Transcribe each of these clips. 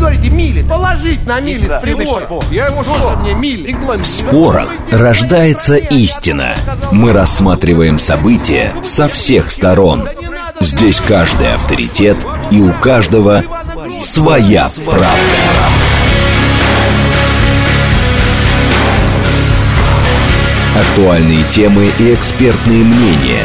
говорите мили. Положить на мили с прибора. Я ему что? мне мили. В спорах рождается истина. Мы рассматриваем события со всех сторон. Здесь каждый авторитет, и у каждого своя правда. Актуальные темы и экспертные мнения,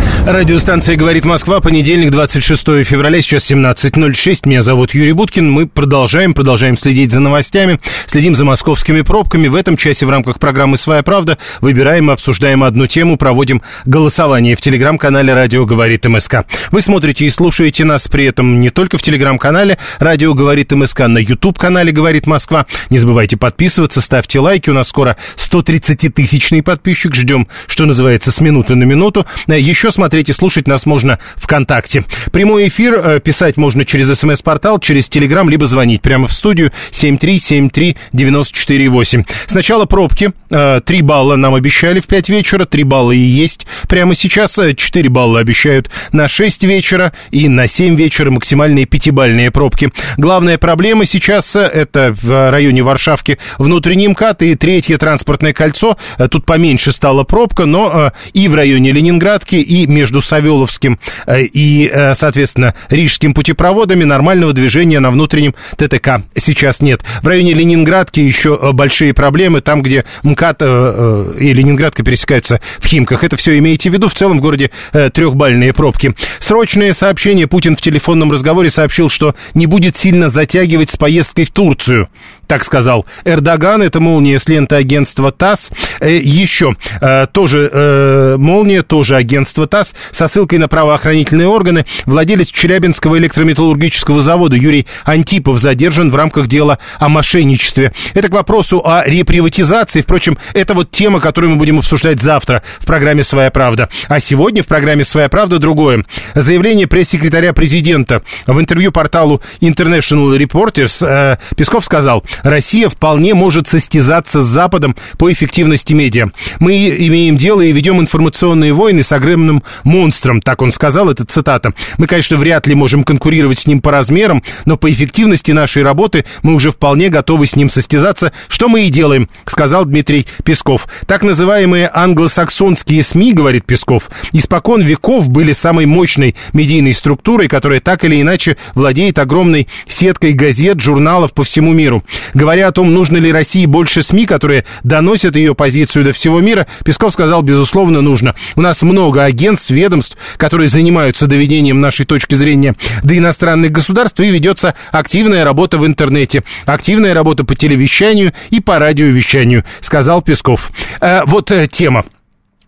Радиостанция «Говорит Москва», понедельник, 26 февраля, сейчас 17.06. Меня зовут Юрий Буткин. Мы продолжаем, продолжаем следить за новостями, следим за московскими пробками. В этом часе в рамках программы «Своя правда» выбираем и обсуждаем одну тему, проводим голосование в телеграм-канале «Радио говорит МСК». Вы смотрите и слушаете нас при этом не только в телеграм-канале «Радио говорит МСК», на YouTube-канале «Говорит Москва». Не забывайте подписываться, ставьте лайки. У нас скоро 130-тысячный подписчик. Ждем, что называется, с минуты на минуту. Еще смотрите смотреть и слушать нас можно ВКонтакте. Прямой эфир э, писать можно через смс-портал, через Телеграм, либо звонить прямо в студию 7373948. Сначала пробки. Э, три балла нам обещали в 5 вечера, три балла и есть прямо сейчас. 4 э, балла обещают на 6 вечера и на 7 вечера максимальные пятибальные пробки. Главная проблема сейчас это в районе Варшавки внутренний МКАД и третье транспортное кольцо. Тут поменьше стала пробка, но и в районе Ленинградки, и между Савеловским э, и, э, соответственно, Рижским путепроводами нормального движения на внутреннем ТТК сейчас нет. В районе Ленинградки еще э, большие проблемы, там, где МКАД и Ленинградка пересекаются в Химках. Это все имейте в виду. В целом в городе трехбальные пробки. Срочное сообщение. Путин в телефонном разговоре сообщил, что не будет сильно затягивать с поездкой в Турцию так сказал Эрдоган. Это молния с ленты агентства ТАСС. Э, еще э, тоже э, молния, тоже агентство ТАСС со ссылкой на правоохранительные органы. Владелец Челябинского электрометаллургического завода Юрий Антипов задержан в рамках дела о мошенничестве. Это к вопросу о реприватизации. Впрочем, это вот тема, которую мы будем обсуждать завтра в программе «Своя правда». А сегодня в программе «Своя правда» другое. Заявление пресс-секретаря президента в интервью порталу International Reporters Песков сказал, Россия вполне может состязаться с Западом по эффективности медиа. Мы имеем дело и ведем информационные войны с огромным монстром, так он сказал, это цитата. Мы, конечно, вряд ли можем конкурировать с ним по размерам, но по эффективности нашей работы мы уже вполне готовы с ним состязаться, что мы и делаем, сказал Дмитрий Песков. Так называемые англосаксонские СМИ, говорит Песков, испокон веков были самой мощной медийной структурой, которая так или иначе владеет огромной сеткой газет, журналов по всему миру. Говоря о том, нужно ли России больше СМИ, которые доносят ее позицию до всего мира, Песков сказал, безусловно, нужно. У нас много агентств, ведомств, которые занимаются доведением нашей точки зрения до иностранных государств, и ведется активная работа в интернете, активная работа по телевещанию и по радиовещанию, сказал Песков. Э, вот э, тема.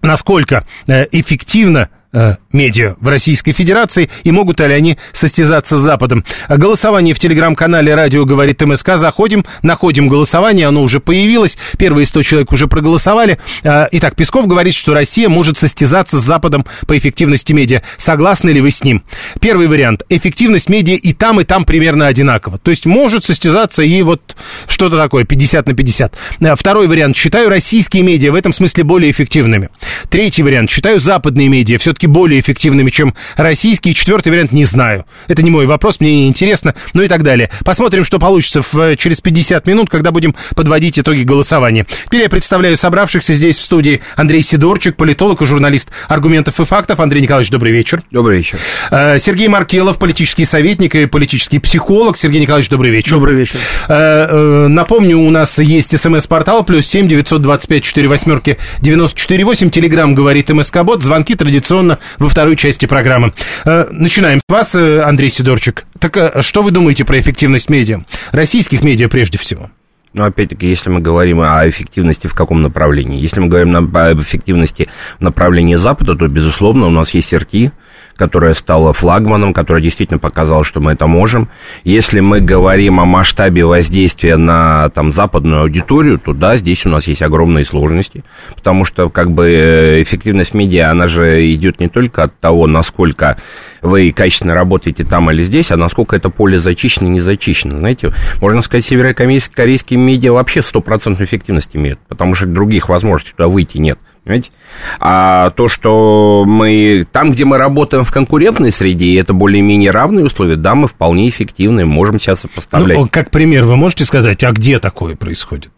Насколько э, эффективно Э, медиа в Российской Федерации и могут ли они состязаться с Западом. Голосование в телеграм-канале «Радио говорит МСК». Заходим, находим голосование, оно уже появилось. Первые 100 человек уже проголосовали. Э, итак, Песков говорит, что Россия может состязаться с Западом по эффективности медиа. Согласны ли вы с ним? Первый вариант. Эффективность медиа и там, и там примерно одинакова. То есть может состязаться и вот что-то такое, 50 на 50. Э, второй вариант. Считаю российские медиа в этом смысле более эффективными. Третий вариант. Считаю западные медиа все-таки все-таки более эффективными, чем российские. Четвертый вариант не знаю. Это не мой вопрос, мне не интересно, ну и так далее. Посмотрим, что получится в, через 50 минут, когда будем подводить итоги голосования. Теперь я представляю собравшихся здесь в студии Андрей Сидорчик, политолог и журналист аргументов и фактов. Андрей Николаевич, добрый вечер. Добрый вечер. Э, Сергей Маркелов, политический советник и политический психолог. Сергей Николаевич, добрый вечер. Добрый вечер. Э, э, напомню, у нас есть смс-портал плюс семь девятьсот двадцать пять четыре восьмерки девяносто четыре восемь. Телеграмм говорит МСК Бот. Звонки традиционно во второй части программы. Э, начинаем с вас, э, Андрей Сидорчик. Так э, что вы думаете про эффективность медиа? Российских медиа прежде всего. Но опять-таки, если мы говорим о эффективности в каком направлении? Если мы говорим об эффективности в направлении Запада, то, безусловно, у нас есть РТ, которая стала флагманом, которая действительно показала, что мы это можем. Если мы говорим о масштабе воздействия на там, западную аудиторию, то да, здесь у нас есть огромные сложности, потому что как бы эффективность медиа, она же идет не только от того, насколько вы качественно работаете там или здесь, а насколько это поле зачищено не зачищено. Знаете, можно сказать, северокорейские медиа вообще стопроцентной эффективности имеют, потому что других возможностей туда выйти нет. Понимаете? А то, что мы там, где мы работаем в конкурентной среде, и это более-менее равные условия, да, мы вполне эффективны, можем сейчас сопоставлять. Ну, как пример, вы можете сказать, а где такое происходит?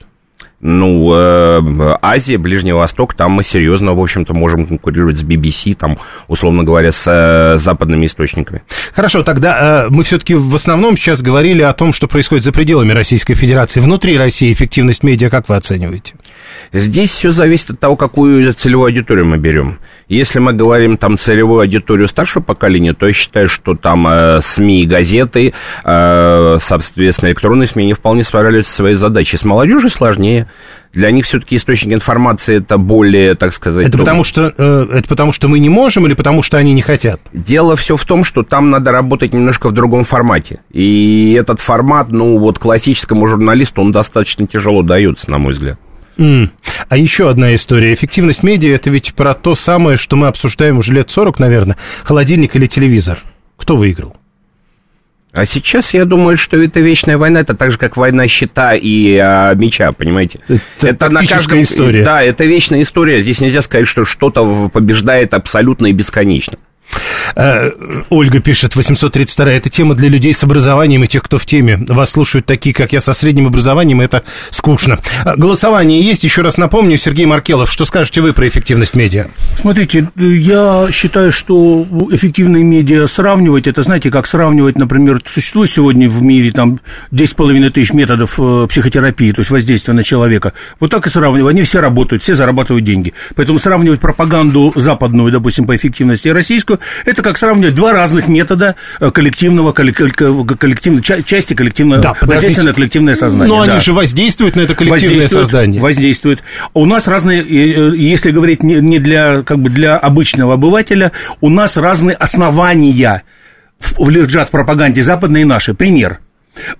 Ну, э, Азия, Ближний Восток, там мы серьезно, в общем-то, можем конкурировать с BBC, там, условно говоря, с э, западными источниками. Хорошо, тогда э, мы все-таки в основном сейчас говорили о том, что происходит за пределами Российской Федерации. Внутри России эффективность медиа как вы оцениваете? Здесь все зависит от того, какую целевую аудиторию мы берем. Если мы говорим там целевую аудиторию старшего поколения, то я считаю, что там э, СМИ и газеты, э, соответственно, электронные СМИ не вполне справляются со своей задачей. С молодежью сложнее. Для них все-таки источник информации это более, так сказать... Это, потому что, э, это потому что мы не можем или потому что они не хотят? Дело все в том, что там надо работать немножко в другом формате. И этот формат, ну вот классическому журналисту, он достаточно тяжело дается, на мой взгляд. Mm. А еще одна история. Эффективность медиа – это ведь про то самое, что мы обсуждаем уже лет 40, наверное. Холодильник или телевизор. Кто выиграл? А сейчас я думаю, что это вечная война, это так же, как война щита и а, меча, понимаете? Это, это на каждом история. Да, это вечная история. Здесь нельзя сказать, что что-то побеждает абсолютно и бесконечно. Э, Ольга пишет, 832 это тема для людей с образованием и тех, кто в теме. Вас слушают такие, как я, со средним образованием, это скучно. Э, голосование есть, еще раз напомню, Сергей Маркелов, что скажете вы про эффективность медиа? Смотрите, я считаю, что эффективные медиа сравнивать, это знаете, как сравнивать, например, существует сегодня в мире там 10,5 тысяч методов э, психотерапии, то есть воздействия на человека. Вот так и сравнивать, они все работают, все зарабатывают деньги. Поэтому сравнивать пропаганду западную, допустим, по эффективности и российскую, это как сравнивать два разных метода э, коллективного, коллективного части коллективного да, воздействия на коллективное сознание. Но да. они же воздействуют на это коллективное воздействуют, сознание. Воздействуют. У нас разные, э, если говорить не для, как бы для обычного обывателя, у нас разные основания лежат в пропаганде западной и нашей. Пример –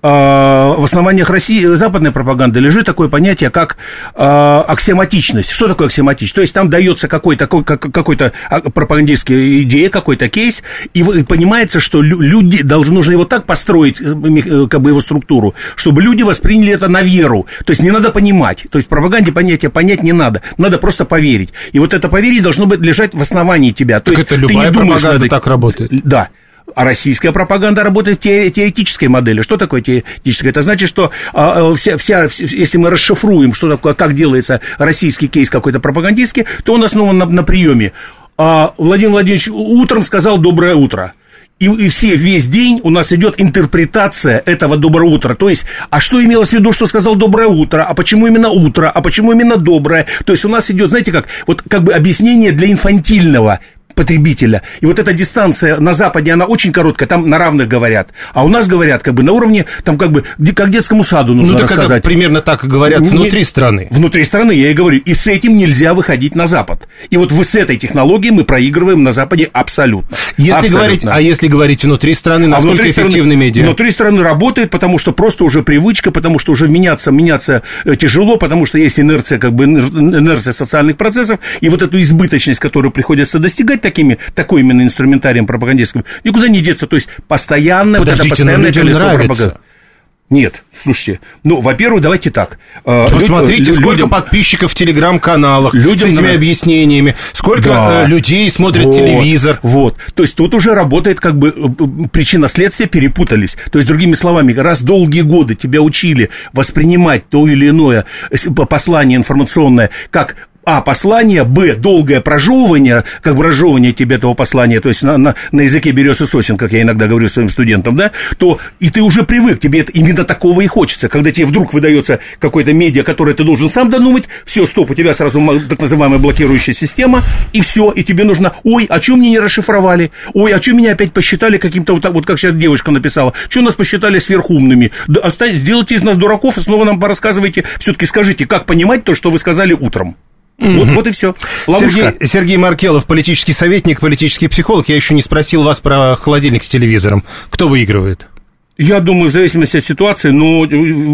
в основаниях России, западной пропаганды лежит такое понятие, как а, аксиоматичность. Что такое аксиоматичность? То есть там дается какой-то, какой-то а, пропагандистская идея, какой-то кейс, и понимается, что люди должны нужно его так построить, э, э, как бы его структуру, чтобы люди восприняли это на веру. То есть не надо понимать. То есть в пропаганде понятие понять не надо. Надо просто поверить. И вот это поверить должно быть лежать в основании тебя. То так есть это любая ты не думаешь, пропаганда надо... так работает. Да. А российская пропаганда работает в те, теоретической модели. Что такое теоретическая? Это значит, что а, а вся, вся, если мы расшифруем, что такое, как делается российский кейс какой-то пропагандистский, то он основан на, на приеме. А Владимир Владимирович утром сказал «доброе утро». И, и все, весь день у нас идет интерпретация этого доброго утра. То есть, а что имелось в виду, что сказал доброе утро, а почему именно утро, а почему именно доброе? То есть у нас идет, знаете как, вот как бы объяснение для инфантильного потребителя. И вот эта дистанция на Западе, она очень короткая, там на равных говорят. А у нас говорят как бы на уровне, там как бы, как детскому саду нужно ну, рассказать. Это примерно так говорят Не, внутри страны. Внутри страны, я и говорю. И с этим нельзя выходить на Запад. И вот с этой технологией мы проигрываем на Западе абсолютно. Если абсолютно. Говорить, а если говорить внутри страны, насколько а внутри эффективны страны, медиа? Внутри страны работает, потому что просто уже привычка, потому что уже меняться, меняться э, тяжело, потому что есть инерция, как бы инерция социальных процессов, и вот эту избыточность, которую приходится достигать такими, такой именно инструментарием пропагандистским, никуда не деться. То есть постоянно, Подождите, вот это постоянное колесо пропаганды. Нет, слушайте, ну, во-первых, давайте так. Э, Посмотрите, Люд, сколько людям, подписчиков в телеграм-каналах людям с этими на... объяснениями, сколько да. Э, людей смотрят вот, телевизор. Вот, то есть тут уже работает как бы э, причина-следствие перепутались. То есть, другими словами, раз долгие годы тебя учили воспринимать то или иное послание информационное как а, послание, б, долгое прожевывание, как бы тебе этого послания, то есть на, на, на языке берез и сосен, как я иногда говорю своим студентам, да, то и ты уже привык, тебе это, именно такого и хочется, когда тебе вдруг выдается какой-то медиа, который ты должен сам додумать, все, стоп, у тебя сразу так называемая блокирующая система, и все, и тебе нужно, ой, а что мне не расшифровали, ой, а что меня опять посчитали каким-то, вот, так, вот как сейчас девушка написала, что нас посчитали сверхумными, да, оставь, сделайте из нас дураков и снова нам порассказывайте, все-таки скажите, как понимать то, что вы сказали утром. Вот, вот и все. Ловушка. Сергей, Сергей Маркелов, политический советник, политический психолог. Я еще не спросил вас про холодильник с телевизором. Кто выигрывает? Я думаю, в зависимости от ситуации, но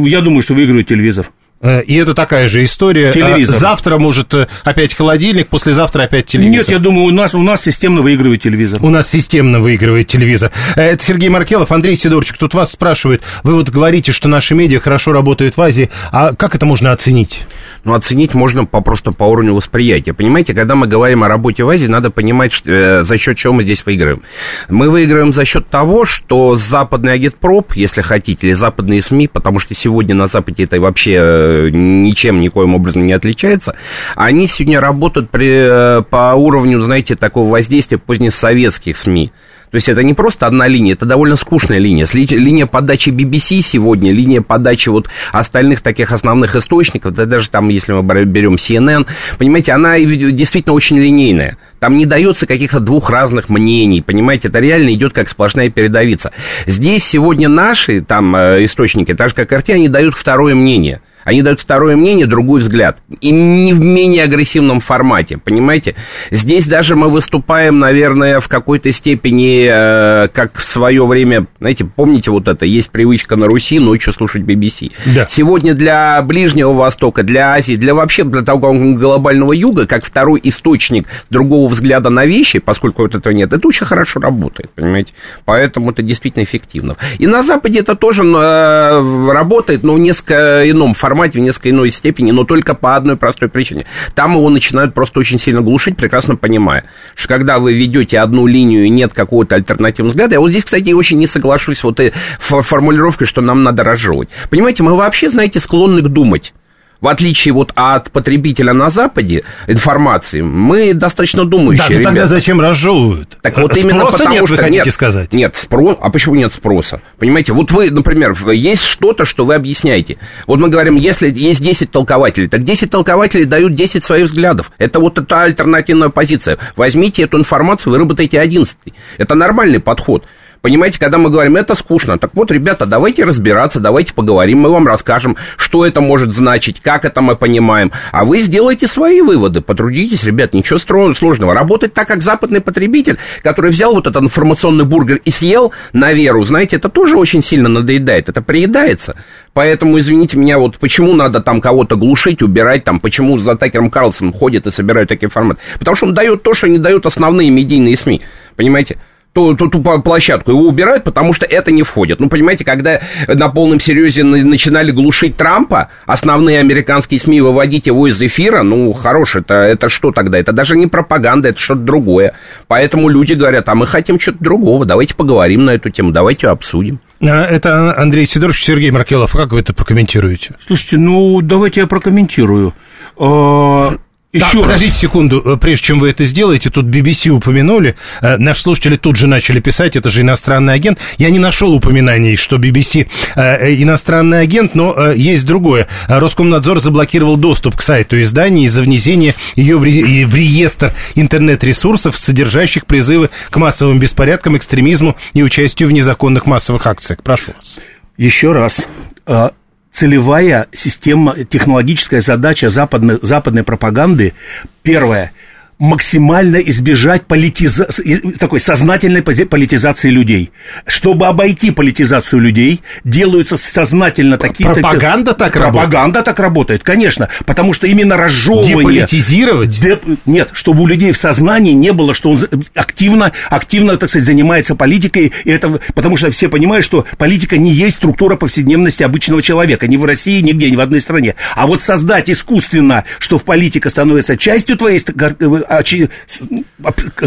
я думаю, что выигрывает телевизор. Э, И это такая же история. Телевизор. Э, Завтра может э, опять холодильник, послезавтра опять телевизор. Нет, я думаю, у нас, у нас системно выигрывает телевизор. У нас системно выигрывает телевизор. Это Сергей Маркелов, Андрей Сидорчик. Тут вас спрашивают, вы вот говорите, что наши медиа хорошо работают в Азии, а как это можно оценить? Ну, оценить можно по, просто по уровню восприятия. Понимаете, когда мы говорим о работе в Азии, надо понимать, что, э, за счет чего мы здесь выигрываем. Мы выигрываем за счет того, что западный агитпроп, если хотите, или западные СМИ, потому что сегодня на Западе это вообще ничем, никоим образом не отличается, они сегодня работают при, э, по уровню, знаете, такого воздействия позднесоветских СМИ. То есть это не просто одна линия, это довольно скучная линия. Линия подачи BBC сегодня, линия подачи вот остальных таких основных источников, да даже там, если мы бер- берем CNN, понимаете, она и действительно очень линейная. Там не дается каких-то двух разных мнений, понимаете, это реально идет как сплошная передовица. Здесь сегодня наши там э, источники, так же как RT, они дают второе мнение. Они дают второе мнение, другой взгляд. И не в менее агрессивном формате, понимаете? Здесь даже мы выступаем, наверное, в какой-то степени, э, как в свое время, знаете, помните вот это, есть привычка на Руси ночью слушать BBC. Да. Сегодня для Ближнего Востока, для Азии, для вообще для того глобального юга, как второй источник другого взгляда на вещи, поскольку вот этого нет, это очень хорошо работает, понимаете? Поэтому это действительно эффективно. И на Западе это тоже э, работает, но в несколько ином формате, в несколько иной степени, но только по одной простой причине. Там его начинают просто очень сильно глушить, прекрасно понимая, что когда вы ведете одну линию и нет какого-то альтернативного взгляда, я вот здесь, кстати, очень не соглашусь вот фо- формулировкой, что нам надо разжевывать. Понимаете, мы вообще, знаете, склонны к думать. В отличие вот от потребителя на Западе информации, мы достаточно думающие Да, ну тогда ребята. зачем разжевывают? Так вот именно Спроса потому нет, что вы хотите нет, сказать? Нет, спрос. А почему нет спроса? Понимаете, вот вы, например, есть что-то, что вы объясняете. Вот мы говорим, если есть 10 толкователей, так 10 толкователей дают 10 своих взглядов. Это вот эта альтернативная позиция. Возьмите эту информацию, выработайте 11. Это нормальный подход. Понимаете, когда мы говорим, это скучно, так вот, ребята, давайте разбираться, давайте поговорим, мы вам расскажем, что это может значить, как это мы понимаем, а вы сделайте свои выводы, потрудитесь, ребят, ничего сложного. Работать так, как западный потребитель, который взял вот этот информационный бургер и съел на веру, знаете, это тоже очень сильно надоедает, это приедается. Поэтому, извините меня, вот почему надо там кого-то глушить, убирать, там, почему за Такером Карлсоном ходят и собирают такие форматы? Потому что он дает то, что не дают основные медийные СМИ, понимаете? Ту, ту, ту площадку. Его убирают, потому что это не входит. Ну, понимаете, когда на полном серьезе на- начинали глушить Трампа, основные американские СМИ выводить его из эфира, ну, хорош, это, это что тогда? Это даже не пропаганда, это что-то другое. Поэтому люди говорят, а мы хотим что-то другого, давайте поговорим на эту тему, давайте обсудим. А, Это Андрей Сидорович, Сергей Маркелов. Как вы это прокомментируете? Слушайте, ну, давайте я прокомментирую. А, Так, Еще раз. подождите секунду, э, прежде чем вы это сделаете, тут BBC упомянули, э, наши слушатели тут же начали писать, это же иностранный агент. Я не нашел упоминаний, что BBC э, э, иностранный агент, но э, есть другое. Роскомнадзор заблокировал доступ к сайту издания из-за внесения ее в, ре- в реестр интернет-ресурсов, содержащих призывы к массовым беспорядкам, экстремизму и участию в незаконных массовых акциях. Прошу вас. Еще раз. Целевая система, технологическая задача западной, западной пропаганды, первое, максимально избежать политиза... такой сознательной политизации людей. Чтобы обойти политизацию людей, делаются сознательно такие... пропаганда так работает? Пропаганда так работает, конечно, потому что именно разжевывание... Деполитизировать? Деп- Нет, чтобы у людей в сознании не было, что он активно, активно, так сказать, занимается политикой, и это, потому что все понимают, что политика не есть структура повседневности обычного человека, ни в России, нигде, ни в одной стране. А вот создать искусственно, что в политика становится частью твоей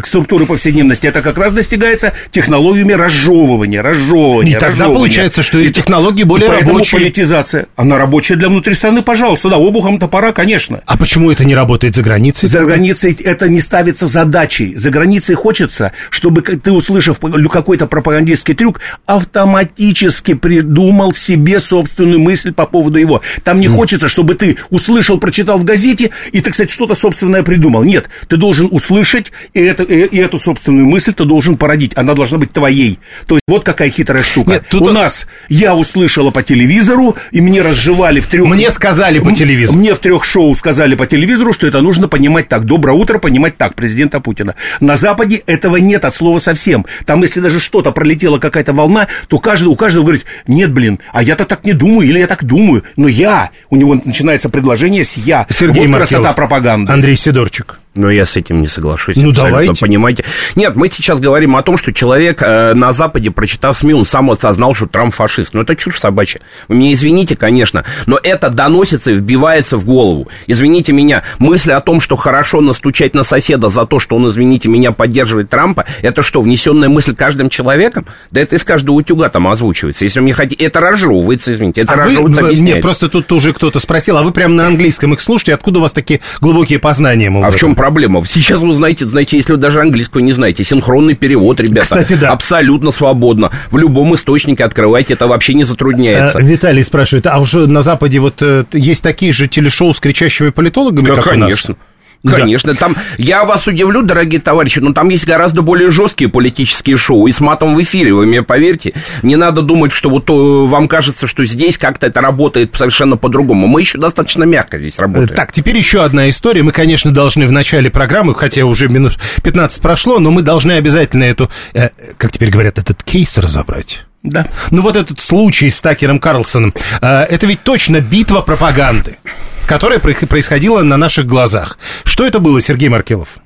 структуры повседневности, это как раз достигается технологиями разжевывания, разжевывания, И тогда разжевывания. получается, что и технологии более и поэтому рабочие. политизация, она рабочая для внутри страны, пожалуйста, да, обухом топора, конечно. А почему это не работает за границей? За границей это не ставится задачей. За границей хочется, чтобы ты, услышав какой-то пропагандистский трюк, автоматически придумал себе собственную мысль по поводу его. Там не хочется, чтобы ты услышал, прочитал в газете и, так сказать, что-то собственное придумал. Нет. То ты должен услышать, и, это, и, и эту собственную мысль ты должен породить. Она должна быть твоей. То есть вот какая хитрая штука. Нет, тут... У нас я услышала по телевизору, и мне разжевали в трех... Мне сказали по телевизору. Мне в трех шоу сказали по телевизору, что это нужно понимать так. Доброе утро, понимать так, президента Путина. На Западе этого нет от слова совсем. Там, если даже что-то пролетела какая-то волна, то каждый, у каждого говорит, нет, блин, а я-то так не думаю, или я так думаю, но я. У него начинается предложение с я. Сергей вот Маркелов, красота пропаганды. Андрей Сидорчик. Но я с этим не соглашусь. Ну, давайте. Понимаете? Нет, мы сейчас говорим о том, что человек э, на Западе, прочитав СМИ, он сам осознал, что Трамп фашист. Ну, это чушь собачья. Вы меня извините, конечно, но это доносится и вбивается в голову. Извините меня, мысль о том, что хорошо настучать на соседа за то, что он, извините меня, поддерживает Трампа, это что, внесенная мысль каждым человеком? Да это из каждого утюга там озвучивается. Если вы не хотите, это разжевывается, извините, это а разжевывается, вы, Нет, просто тут уже кто-то спросил, а вы прямо на английском их слушаете, откуда у вас такие глубокие познания? Мол, а в чем проблема. Сейчас вы знаете, знаете, если вы даже английского не знаете, синхронный перевод, ребята. Кстати, да. Абсолютно свободно. В любом источнике открывайте, это вообще не затрудняется. А, Виталий спрашивает, а уже на Западе вот э, есть такие же телешоу с кричащими политологами, да, как конечно. у нас? Конечно, да. там, я вас удивлю, дорогие товарищи, но там есть гораздо более жесткие политические шоу, и с матом в эфире, вы мне поверьте. Не надо думать, что вот то, э, вам кажется, что здесь как-то это работает совершенно по-другому. Мы еще достаточно мягко здесь работаем. Так, теперь еще одна история. Мы, конечно, должны в начале программы, хотя уже минут 15 прошло, но мы должны обязательно эту, э, как теперь говорят, этот кейс разобрать. Да. Ну вот этот случай с Такером Карлсоном, э, это ведь точно битва пропаганды которая происходила на наших глазах. Что это было, Сергей Маркелов?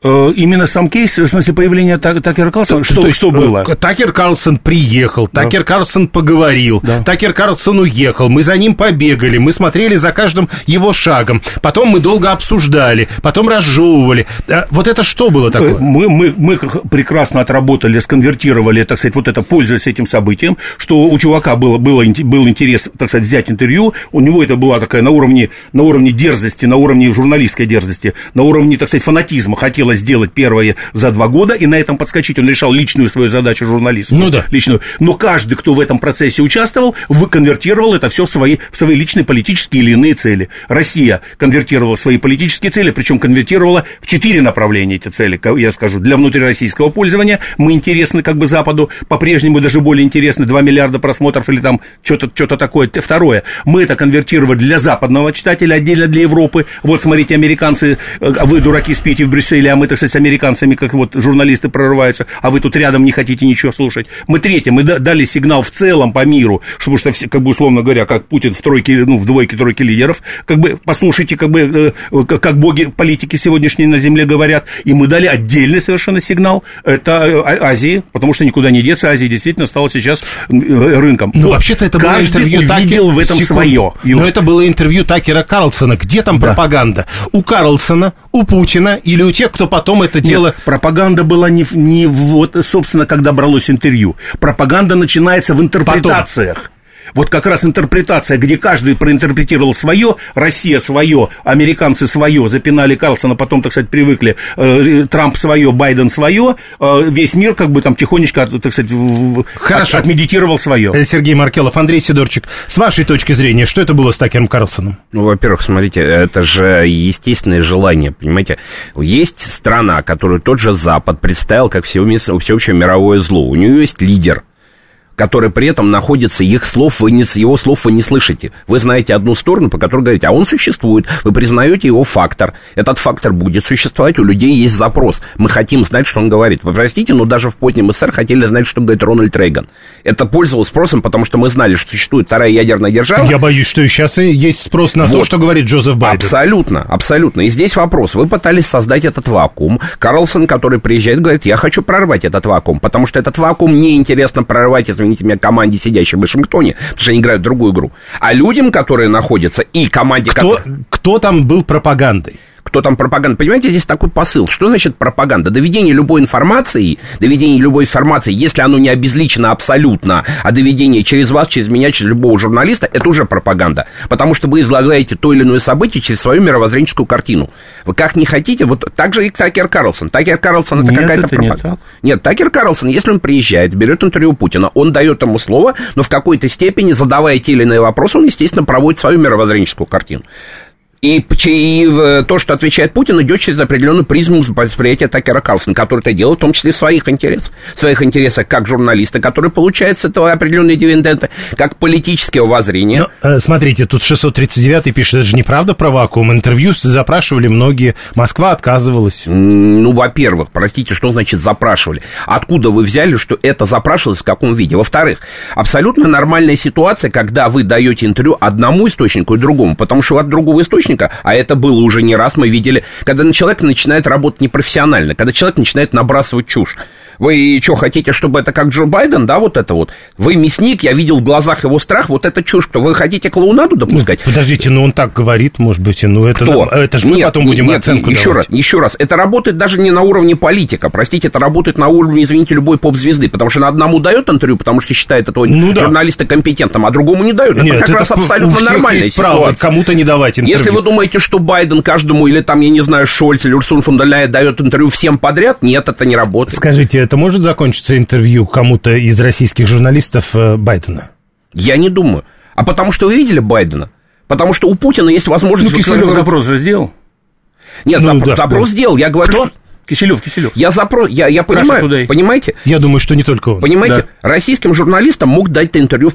Э, именно сам кейс, в смысле появления Такера Карлсона, что, что было? Э, Такер Карлсон приехал, Такер да. Карлсон поговорил, да. Такер Карлсон уехал, мы за ним побегали, мы смотрели за каждым его шагом, потом мы долго обсуждали, потом разжевывали. Э, вот это что было такое? Мы, мы, мы прекрасно отработали, сконвертировали, так сказать, вот это, пользуясь этим событием, что у чувака было, было, был интерес, так сказать, взять интервью, у него это была такая на уровне, на уровне дерзости, на уровне журналистской дерзости, на уровне, так сказать, фанатизма, хотел хотелось сделать первое за два года, и на этом подскочить. Он решал личную свою задачу журналиста. Ну да. Личную. Но каждый, кто в этом процессе участвовал, выконвертировал это все в свои, в свои личные политические или иные цели. Россия конвертировала свои политические цели, причем конвертировала в четыре направления эти цели, я скажу. Для внутрироссийского пользования мы интересны как бы Западу, по-прежнему даже более интересны, 2 миллиарда просмотров или там что-то что такое. Второе, мы это конвертировали для западного читателя, отдельно для Европы. Вот, смотрите, американцы, э, вы, дураки, спите в Брюсселе, а мы, так сказать, с американцами, как вот журналисты прорываются, а вы тут рядом не хотите ничего слушать. Мы третье, мы дали сигнал в целом по миру, чтобы что все, как бы условно говоря, как Путин в тройке, ну, в двойке тройке лидеров, как бы послушайте, как бы, э, как боги политики сегодняшние на земле говорят, и мы дали отдельный совершенно сигнал, это э, а, Азии, потому что никуда не деться, Азия действительно стала сейчас э, рынком. Ну, вот. вообще-то это было интервью увидел Такер... в этом Секунд. свое. Но это было интервью Такера Карлсона. Где там да. пропаганда? У Карлсона, у Путина или у тех, кто потом это дело... Нет, пропаганда была не, не вот, собственно, когда бралось интервью. Пропаганда начинается в интерпретациях. Потом. Вот как раз интерпретация, где каждый проинтерпретировал свое, Россия свое, американцы свое, запинали Карлсона, потом, так сказать, привыкли, э, Трамп свое, Байден свое, э, весь мир как бы там тихонечко, так сказать, Хорошо. От, отмедитировал свое. Э, Сергей Маркелов, Андрей Сидорчик, с вашей точки зрения, что это было с Такером Карлсоном? Ну, во-первых, смотрите, это же естественное желание, понимаете, есть страна, которую тот же Запад представил как всеобщее мировое зло, у нее есть лидер, который при этом находится, их слов вы не, его слов вы не слышите. Вы знаете одну сторону, по которой говорите, а он существует, вы признаете его фактор. Этот фактор будет существовать, у людей есть запрос. Мы хотим знать, что он говорит. Вы простите, но даже в позднем СССР хотели знать, что говорит Рональд Рейган. Это пользовалось спросом, потому что мы знали, что существует вторая ядерная держава. Я боюсь, что и сейчас есть спрос на вот. то, что говорит Джозеф Байден. Абсолютно, абсолютно. И здесь вопрос. Вы пытались создать этот вакуум. Карлсон, который приезжает, говорит, я хочу прорвать этот вакуум, потому что этот вакуум неинтересно прорывать, извините, извините меня, команде, сидящей в Вашингтоне, потому что они играют другую игру, а людям, которые находятся, и команде... Кто, который... кто там был пропагандой? Кто там пропаганда. Понимаете, здесь такой посыл. Что значит пропаганда? Доведение любой информации, доведение любой информации, если оно не обезличено абсолютно, а доведение через вас, через меня, через любого журналиста, это уже пропаганда. Потому что вы излагаете то или иное событие через свою мировоззренческую картину. Вы как не хотите, вот так же и Такер Карлсон. Такер Карлсон это какая-то пропаганда. Нет, нет, Такер Карлсон, если он приезжает, берет интервью Путина, он дает ему слово, но в какой-то степени, задавая те или иные вопросы, он, естественно, проводит свою мировоззренческую картину. И, и э, то, что отвечает Путин, идет через определенную призму восприятия Такера Карлсона, который это делает в том числе в своих интересах. В своих интересах как журналиста, который получает с этого определенные дивиденды, как политического воззрения. Но, э, смотрите, тут 639 пишет, это же неправда про вакуум. Интервью запрашивали многие, Москва отказывалась. Ну, во-первых, простите, что значит запрашивали? Откуда вы взяли, что это запрашивалось, в каком виде? Во-вторых, абсолютно нормальная ситуация, когда вы даете интервью одному источнику и другому, потому что от другого источника источника, а это было уже не раз, мы видели, когда человек начинает работать непрофессионально, когда человек начинает набрасывать чушь. Вы что, хотите, чтобы это как Джо Байден, да, вот это вот? Вы мясник, я видел в глазах его страх, вот это чушь, что вы хотите клоунаду допускать? Ну, подождите, ну он так говорит, может быть, ну это, Кто? это же мы нет, потом будем нет, оценку еще давать. раз, еще раз, это работает даже не на уровне политика, простите, это работает на уровне, извините, любой поп-звезды, потому что на одному дает интервью, потому что считает этого ну, да. журналиста компетентным, а другому не дают. Нет, это как это раз абсолютно нормальная есть право ситуация. кому-то не давать интервью. Если вы думаете, что Байден каждому, или там, я не знаю, Шольц или Урсун фон дает интервью всем подряд, нет, это не работает. Скажите, это может закончиться интервью кому-то из российских журналистов э, Байдена? Я не думаю. А потому что вы видели Байдена? Потому что у Путина есть возможность... Ну, Киселев запрос же сделал. Нет, Ну, зап- да, запрос да. сделал. Я говорю, Кто? что... Киселев, Киселев. Я запрос... Я, я Russia понимаю, Today. понимаете? Я думаю, что не только он. Понимаете, российским журналистам мог дать интервью,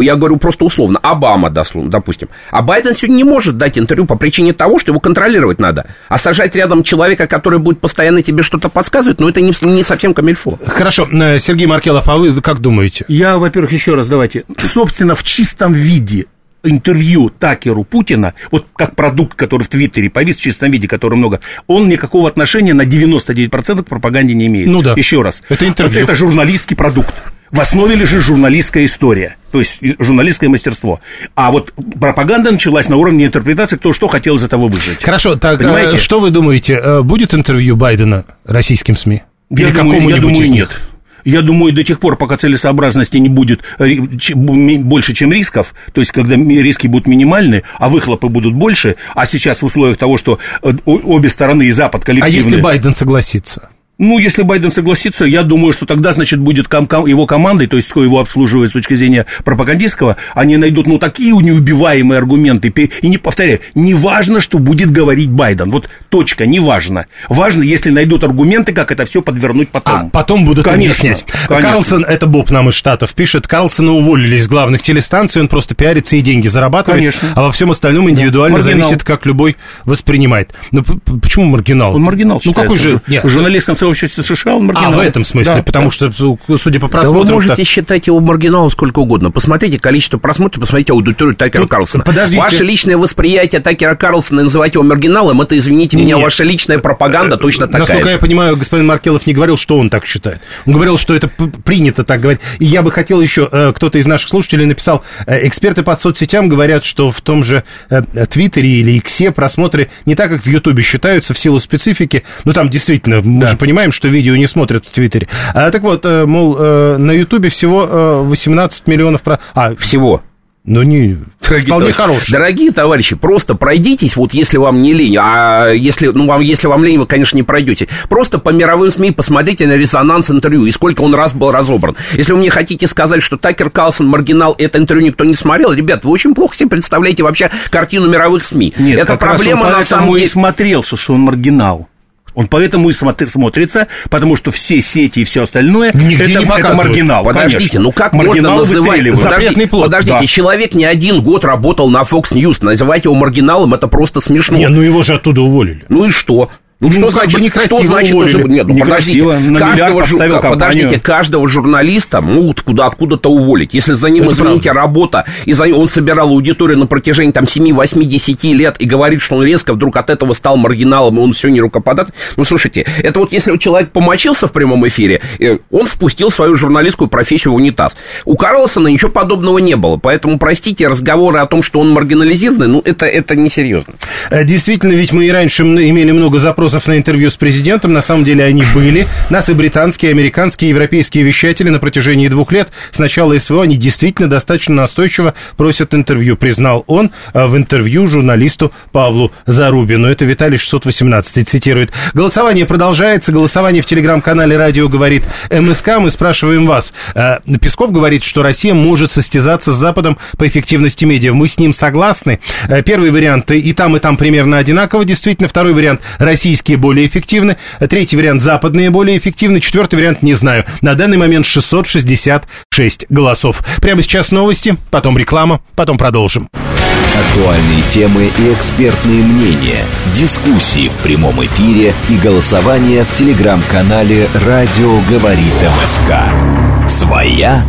я говорю просто условно, Обама, дословно, допустим. А Байден сегодня не может дать интервью по причине того, что его контролировать надо. А сажать рядом человека, который будет постоянно тебе что-то подсказывать, ну, это не, не совсем камильфо. Хорошо, э, Сергей Маркелов, а вы как думаете? Я, во-первых, еще раз давайте. Собственно, в чистом виде интервью Такеру Путина, вот как продукт, который в Твиттере повис в чистом виде, который много, он никакого отношения на 99% к пропаганде не имеет. Ну да. Еще раз. Это интервью. Это журналистский продукт. В основе лежит журналистская история, то есть журналистское мастерство. А вот пропаганда началась на уровне интерпретации, кто что хотел из этого выжить. Хорошо, так э, Понимаете? что вы думаете, э, будет интервью Байдена российским СМИ? Я Или думаю, я какому-нибудь думаю, из них? нет. Я думаю, до тех пор, пока целесообразности не будет ми- больше, чем рисков, то есть когда риски будут минимальны, а выхлопы будут больше, а сейчас в условиях того, что э, обе стороны и Запад А коллективно... если Байден согласится? Ну, если Байден согласится, я думаю, что тогда, значит, будет ком- ком- его командой, то есть кто его обслуживает с точки зрения пропагандистского, они найдут, ну, такие неубиваемые аргументы. И не повторяю, не важно, что будет говорить Байден. Вот точка, не важно. Важно, если найдут аргументы, как это все подвернуть потом. А потом будут Конечно, объяснять. конечно. Карлсон, это Боб нам из Штатов пишет, Карлсона уволили из главных телестанций, он просто пиарится и деньги зарабатывает, Конечно. а во всем остальном индивидуально Маргинал. зависит, как любой воспринимает. Ну, почему маргинал? Он маргинал Ну, какой же... Нет. В журналистском сообществе США он А, маргинал. в этом смысле, Да, потому да. что, судя по Да вы просмотрам... можете считать его маргиналом сколько угодно. Посмотрите количество просмотров, посмотрите аудиторию Такера Тут, Карлсона. подождите. Ваше личное восприятие Такера Карлсона и называть его маргиналом, это, извините меня, Нет. ваша личная пропаганда точно такая. Насколько же. я понимаю, господин Маркелов не говорил, что он так считает. Он говорил, что это принято так говорить. И я бы хотел еще, э, кто-то из наших слушателей написал, э, эксперты по соцсетям говорят, что в том же э, Твиттере или Иксе просмотры не так, как в Ютубе считаются в силу специфики. Ну, там действительно, мы же понимаем, что видео не смотрят в Твиттере. А, так вот, э, мол, э, на Ютубе всего э, 18 миллионов... Про... А, Всего. ну, не... Дорогие вполне товарищи, хороший. Дорогие товарищи, просто пройдитесь, вот если вам не лень, а если, ну, вам, если вам лень, вы, конечно, не пройдете. Просто по мировым СМИ посмотрите на резонанс интервью и сколько он раз был разобран. Если вы мне хотите сказать, что Такер Карлсон маргинал, это интервью никто не смотрел, ребят, вы очень плохо себе представляете вообще картину мировых СМИ. Нет, это как раз проблема он на самом и деле. смотрел, что, что он маргинал. Он поэтому и смотр- смотрится, потому что все сети и все остальное Нигде это, не это маргинал. Подождите, конечно. ну как Маргинал можно называть... Запретный плод. подождите, Да. человек не один год работал на Fox News, называть его маргиналом, это просто смешно. Не, ну его же оттуда уволили. Ну и что? Ну, что значит, некрасиво что значит уволили. Нет, ну, подождите, каждого, жу- компанию. подождите, каждого журналиста могут куда, откуда-то уволить. Если за ним, Это извините, работа, и за, он собирал аудиторию на протяжении там 7, 8, 10 лет и говорит, что он резко вдруг от этого стал маргиналом, и он все не рукоподат. Ну, слушайте, это вот если человек помочился в прямом эфире, э, он спустил свою журналистскую профессию в унитаз. У Карлсона ничего подобного не было, поэтому, простите, разговоры о том, что он маргинализированный, ну, это, это несерьезно. Э, Действительно, ведь мы и раньше имели много запросов запросов на интервью с президентом. На самом деле они были. Нас и британские, и американские, и европейские вещатели на протяжении двух лет с начала СВО они действительно достаточно настойчиво просят интервью, признал он э, в интервью журналисту Павлу Зарубину. Это Виталий 618 цитирует. Голосование продолжается. Голосование в телеграм-канале «Радио говорит МСК». Мы спрашиваем вас. Э, Песков говорит, что Россия может состязаться с Западом по эффективности медиа. Мы с ним согласны. Э, первый вариант и там, и там примерно одинаково, действительно. Второй вариант – российские более эффективны. Третий вариант – западные более эффективны. Четвертый вариант – не знаю. На данный момент 666 голосов. Прямо сейчас новости, потом реклама, потом продолжим. Актуальные темы и экспертные мнения, дискуссии в прямом эфире и голосование в телеграм-канале «Радио говорит МСК». Своя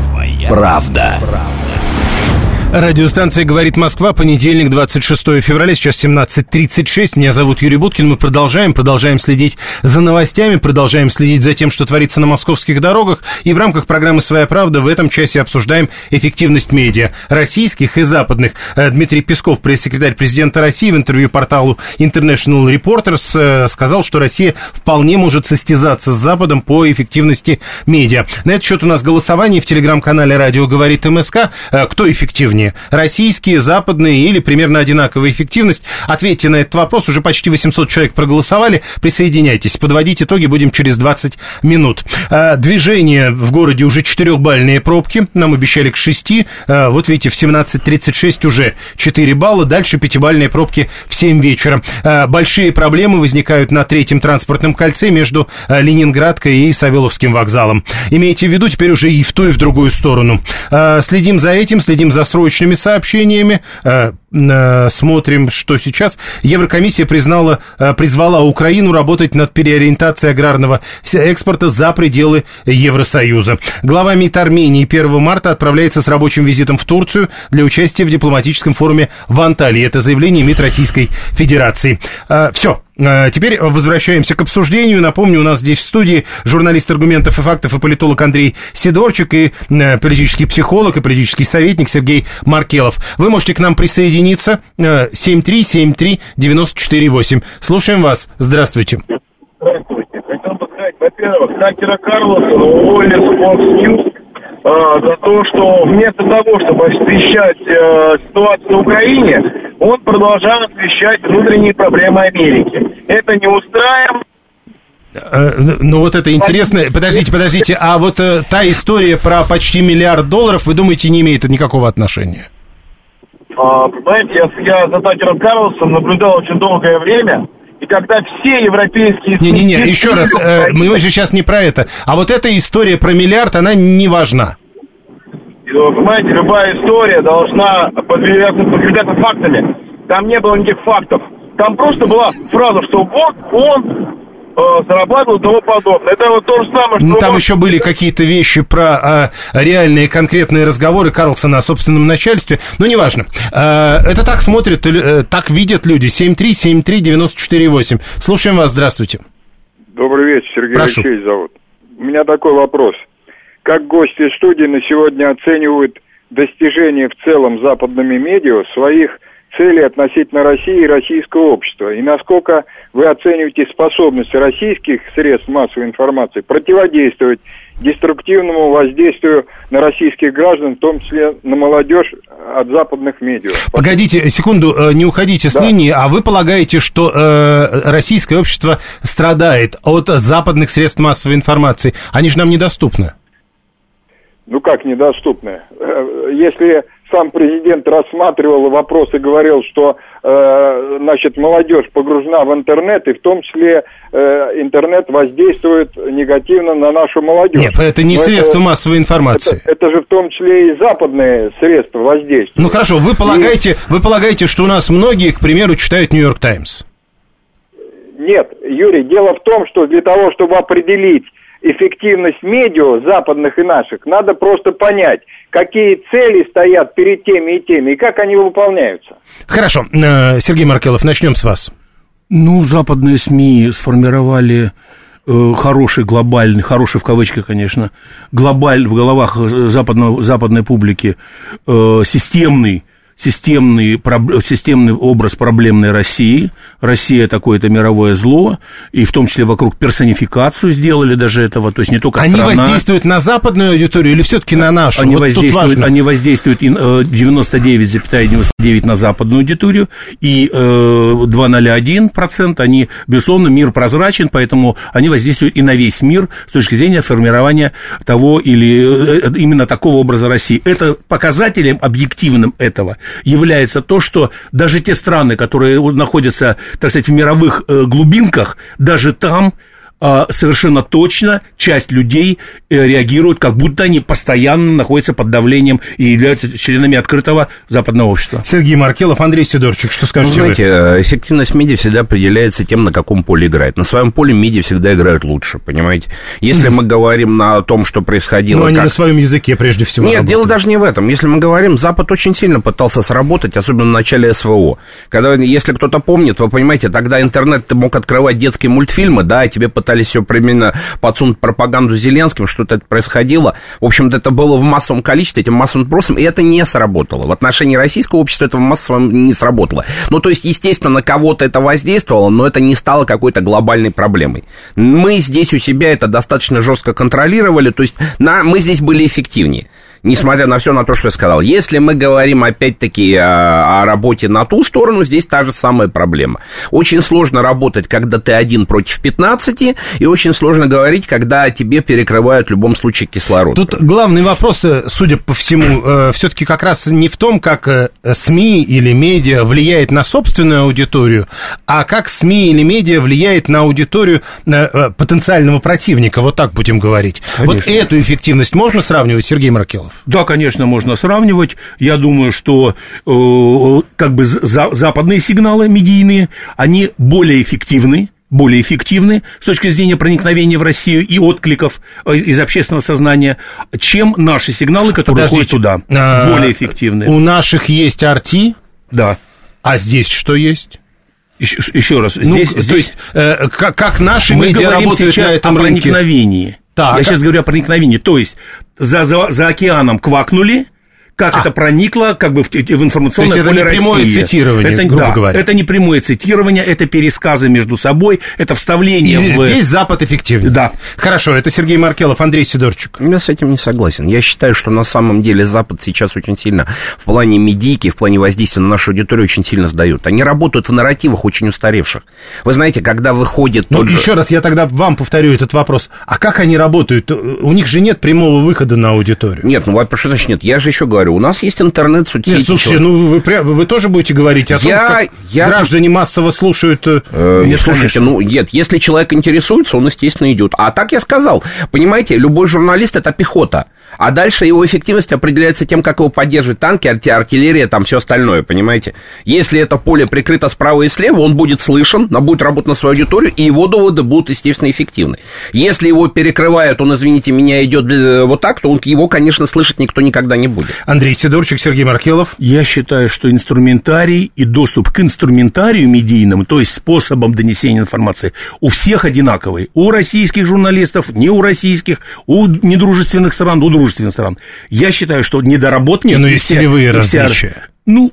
правда. Радиостанция «Говорит Москва», понедельник, 26 февраля, сейчас 17.36. Меня зовут Юрий Буткин. Мы продолжаем, продолжаем следить за новостями, продолжаем следить за тем, что творится на московских дорогах. И в рамках программы «Своя правда» в этом часе обсуждаем эффективность медиа, российских и западных. Э, Дмитрий Песков, пресс-секретарь президента России, в интервью порталу International Reporters э, сказал, что Россия вполне может состязаться с Западом по эффективности медиа. На этот счет у нас голосование в телеграм-канале «Радио говорит МСК». Э, Кто эффективнее? Эффективнее? Российские, западные или примерно одинаковая эффективность? Ответьте на этот вопрос. Уже почти 800 человек проголосовали. Присоединяйтесь. Подводить итоги будем через 20 минут. А, движение в городе уже четырехбальные пробки. Нам обещали к 6. А, вот видите, в 17.36 уже 4 балла. Дальше пятибальные пробки в 7 вечера. А, большие проблемы возникают на третьем транспортном кольце между Ленинградкой и Савеловским вокзалом. Имейте в виду теперь уже и в ту, и в другую сторону. Следим за этим, следим за срочными срочными сообщениями. Э, смотрим, что сейчас. Еврокомиссия признала, э, призвала Украину работать над переориентацией аграрного экспорта за пределы Евросоюза. Глава МИД Армении 1 марта отправляется с рабочим визитом в Турцию для участия в дипломатическом форуме в Анталии. Это заявление МИД Российской Федерации. Все. Э, теперь возвращаемся к обсуждению. Напомню, у нас здесь в студии журналист аргументов и фактов и политолог Андрей Сидорчик и э, политический психолог и политический советник Сергей Маркелов. Вы можете к нам присоединиться. 7373948. Э, Слушаем вас. Здравствуйте. Здравствуйте. Хотел бы сказать, во-первых, Такера Карлоса уволили Fox News а, за то, что вместо того, чтобы освещать э, ситуацию на Украине, он продолжал освещать внутренние проблемы Америки. Это не устраивает. Э, ну вот это интересно. Подождите, подождите. А вот э, та история про почти миллиард долларов, вы думаете, не имеет никакого отношения? А, знаете, я, я за Такером Карлосом наблюдал очень долгое время. И когда все европейские... Не-не-не, еще раз, э, мы же сейчас не про это. А вот эта история про миллиард, она не важна. Понимаете, любая история должна подвергаться, подвергаться фактами. Там не было никаких фактов. Там просто была фраза, что вот он зарабатывал и тому подобное. Это вот то же самое, что... Ну, там еще были какие-то вещи про а, реальные конкретные разговоры Карлсона о собственном начальстве, но неважно. А, это так смотрят, э, так видят люди. 7373948. Слушаем вас, здравствуйте. Добрый вечер, Сергей Прошу. Алексеевич зовут. У меня такой вопрос. Как гости студии на сегодня оценивают достижения в целом западными медиа своих цели относительно России и российского общества? И насколько вы оцениваете способность российских средств массовой информации противодействовать деструктивному воздействию на российских граждан, в том числе на молодежь от западных медиа. Погодите, секунду, э, не уходите с Да. линии, а вы полагаете, что э, российское общество страдает от западных средств массовой информации? Они же нам недоступны. Ну как недоступны? Э, Если сам президент рассматривал вопрос и говорил, что э, значит, молодежь погружена в интернет, и в том числе э, интернет воздействует негативно на нашу молодежь. Нет, это не Но средство массовой это, информации. это же в том числе и западные средства воздействия. Ну хорошо, вы полагаете, вы полагаете, что у нас многие, к примеру, читают Нью-Йорк Таймс? Нет, Юрий, дело в том, что для того, чтобы определить эффективность медиа, западных и наших, надо просто понять, какие цели стоят перед теми и теми, и как они выполняются. Хорошо, э, Сергей Маркелов, начнем с вас. Ну, западные СМИ сформировали э, хороший глобальный, хороший в кавычках, конечно, глобаль в головах э, западного, западной публики э, системный системный, проб- системный образ проблемной России. Россия такое-то мировое зло, и в том числе вокруг персонификацию сделали даже этого, то есть не только Они страна. воздействуют на западную аудиторию или все-таки на нашу? Они, вот воздействуют, они воздействуют и, э, 99,99 на западную аудиторию, и э, 2,01% они, безусловно, мир прозрачен, поэтому они воздействуют и на весь мир с точки зрения формирования того или э, именно такого образа России. Это показателем объективным этого является то, что даже те страны, которые находятся, так сказать, в мировых э, глубинках, даже там совершенно точно часть людей э, реагируют, как будто они постоянно находятся под давлением и являются членами открытого западного общества. Сергей Маркелов, Андрей Сидорчик, что Ну, скажете знаете, вы? э, эффективность медиа всегда определяется тем, на каком поле играет. На своем поле медиа всегда играют лучше, понимаете? Если мы говорим на том, что происходило... Ну, они как- на своем языке прежде всего Нет, работают. дело даже не в этом. Если мы говорим, Запад очень сильно пытался сработать, особенно в начале СВО. Когда, если кто-то помнит, вы понимаете, тогда интернет ты мог открывать детские мультфильмы, да, и тебе пытались все примерно подсунуть пропаганду Зеленским, что-то это происходило. В общем-то, это было в массовом количестве, этим массовым спросом, и это не сработало. В отношении российского общества это в массовом не сработало. Ну, то есть, естественно, на кого-то это воздействовало, но это не стало какой-то глобальной проблемой. Мы здесь у себя это достаточно жестко контролировали, то есть на, мы здесь были эффективнее несмотря на все на то, что я сказал. Если мы говорим опять-таки о, о работе на ту сторону, здесь та же самая проблема. Очень сложно работать, когда ты один против 15, и очень сложно говорить, когда тебе перекрывают в любом случае кислород. Тут главный вопрос, э, судя по всему, все-таки как раз не в том, как э, СМИ или медиа влияет на собственную аудиторию, а как СМИ или медиа влияет на аудиторию э, э, потенциального противника, вот так будем говорить. Вот Конечно. эту эффективность можно сравнивать, Сергей Маркелов? Да, конечно, можно сравнивать. Я думаю, что э, как бы за- западные сигналы медийные, они более эффективны, более эффективны с точки зрения проникновения в Россию и откликов э, из общественного сознания, чем наши сигналы, которые ходят туда. а, более эффективны. У наших есть RT, Да. а здесь что есть? Еще, еще раз, Ну, здесь, то здесь есть, э, как, как наши мы медиа говорим работают сейчас на этом о рынке? проникновении. Так, Я сейчас говорю о проникновении. То есть за, за, за океаном квакнули, как А. это проникло как бы в, в информационное То есть это поле не прямое России. цитирование, это, грубо да, говоря. Это не прямое цитирование, это пересказы между собой, это И вставление в... здесь Запад эффективнее. Да. Хорошо, это Сергей Маркелов, Андрей Сидорчик. Я с этим не согласен. Я считаю, что на самом деле Запад сейчас очень сильно в плане медийки, в плане воздействия на нашу аудиторию очень сильно сдают. Они работают в нарративах очень устаревших. Вы знаете, когда выходит Ну, же- еще раз, я тогда вам повторю этот вопрос. А как они работают? У них же нет прямого выхода на аудиторию. Нет, ну, во-первых, что значит нет? Я же еще говорю, у нас есть интернет, соцсети. Нет, слушайте, ну вы, пря- вы тоже будете говорить о том, Я- как я- граждане массово слушают... э, Э, Нет, слушайте, конечно. ну нет, если человек интересуется, он, естественно, идет. А так я сказал, понимаете, любой журналист это пехота. А дальше его эффективность определяется тем, как его поддерживают танки, арти- артиллерия, там все остальное, понимаете? Если это поле прикрыто справа и слева, он будет слышен, но будет работать на свою аудиторию, и его доводы будут, естественно, эффективны. Если его перекрывают, он, извините меня, идет без- вот так, то он, его, конечно, слышать никто никогда не будет. Андрей Сидорчик, Сергей Маркелов. Я считаю, что инструментарий и доступ к инструментарию медийному, то есть способам донесения информации, у всех одинаковый. У российских журналистов, не у российских, у недружественных стран, у дружественных стран. Я считаю, что недоработки... Не, ну, и целевые и вся- различия. Ну,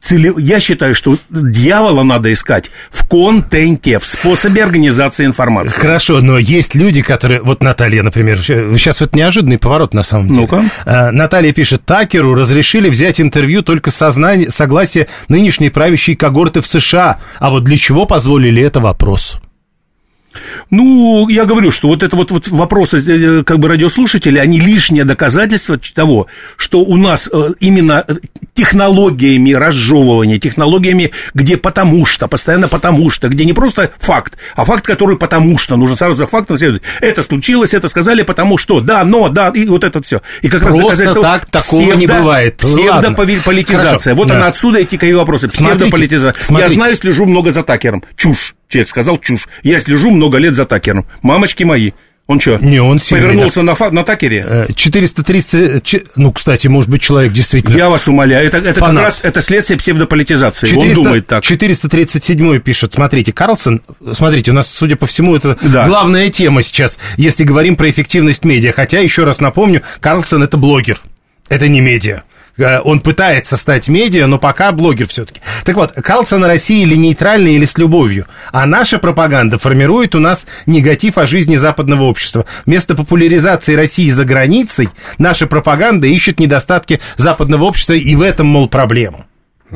цели- я считаю, что дьявола надо искать в контенте, в способе организации информации. Хорошо, но есть люди, которые... Вот Наталья, например, сейчас вот неожиданный поворот на самом деле. Ну-ка. А, Наталья пишет, Такеру разрешили взять интервью только с сознания- согласия нынешней правящей когорты в США. А вот для чего позволили это вопрос? Ну, я говорю, что вот это вот, вот вопросы э, как бы радиослушателей, они лишнее доказательство того, что у нас э, именно э, технологиями разжевывания, технологиями, где потому что, постоянно потому что, где не просто факт, а факт, который потому что, нужно сразу за фактом следовать. Это случилось, это сказали потому что, да, но, да, и вот это все. И как Просто доказательство- так такого не бывает. Ладно. Псевдополитизация. Хорошо. Вот Да. она отсюда эти какие вопросы. Смотрите, Псевдополитизация. Я смотрите. знаю, слежу много за Такером. Чушь. Человек сказал чушь. Я слежу много лет за Такером. Мамочки мои. Он что? Не, он Повернулся на, фа- на Такере? Э, 430... че- Ну, кстати, может быть, человек действительно... Я вас умоляю. Это, это как раз это следствие псевдополитизации. 400 Он думает так. 437 пишет, смотрите, Карлсон, смотрите, у нас, судя по всему, это Да. главная тема сейчас, если говорим про эффективность медиа. Хотя, еще раз напомню, Карлсон это блогер, это не медиа. Э, Он пытается стать медиа, но пока блогер все-таки. Так вот, Карлсон России или нейтральный, или с любовью. А наша пропаганда формирует у нас негатив о жизни западного общества. Вместо популяризации России за границей, наша пропаганда ищет недостатки западного общества, и в этом, мол, проблема.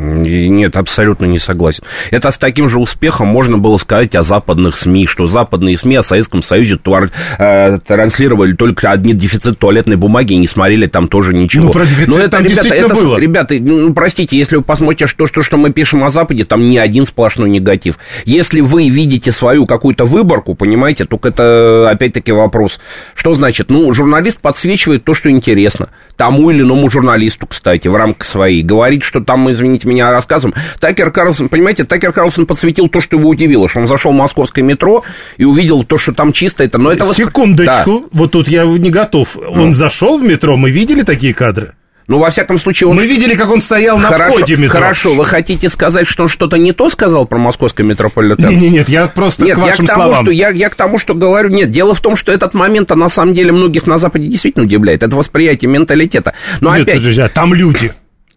И Нет, абсолютно не согласен. Это с таким же успехом можно было сказать о западных СМИ, что западные СМИ о Советском Союзе туар- э, транслировали только одни дефицит туалетной бумаги и не смотрели там тоже ничего. Ну, про дефицит Но там действительно это, было. Ребята, ну, простите, если вы посмотрите, что, что, что мы пишем о Западе, там не один сплошной негатив. Если вы видите свою какую-то выборку, понимаете, только это опять-таки вопрос. Что значит? Ну, журналист подсвечивает то, что интересно. Тому или иному журналисту, кстати, в рамках своей. Говорит, что там, извините меня, рассказываем. Такер Карлсон, понимаете, Такер Карлсон подсветил то, что его удивило, что он зашел в московское метро и увидел то, что там чисто. Это, но это восп- Да. Секундочку, вот тут я не готов. Он зашел в метро, мы видели такие кадры? Ну, во всяком случае, он... Мы видели, как он стоял на Хорошо, входе метро. хорошо, вы хотите сказать, что он что-то не то сказал про московский метрополитен? Не, не, нет, я просто Нет, к я вашим к, тому, словам. что, я, я к тому, что говорю, нет, дело в том, что этот момент, а на самом деле многих на Западе действительно удивляет. Это восприятие менталитета. Но Нет, опять, подожди, а там люди.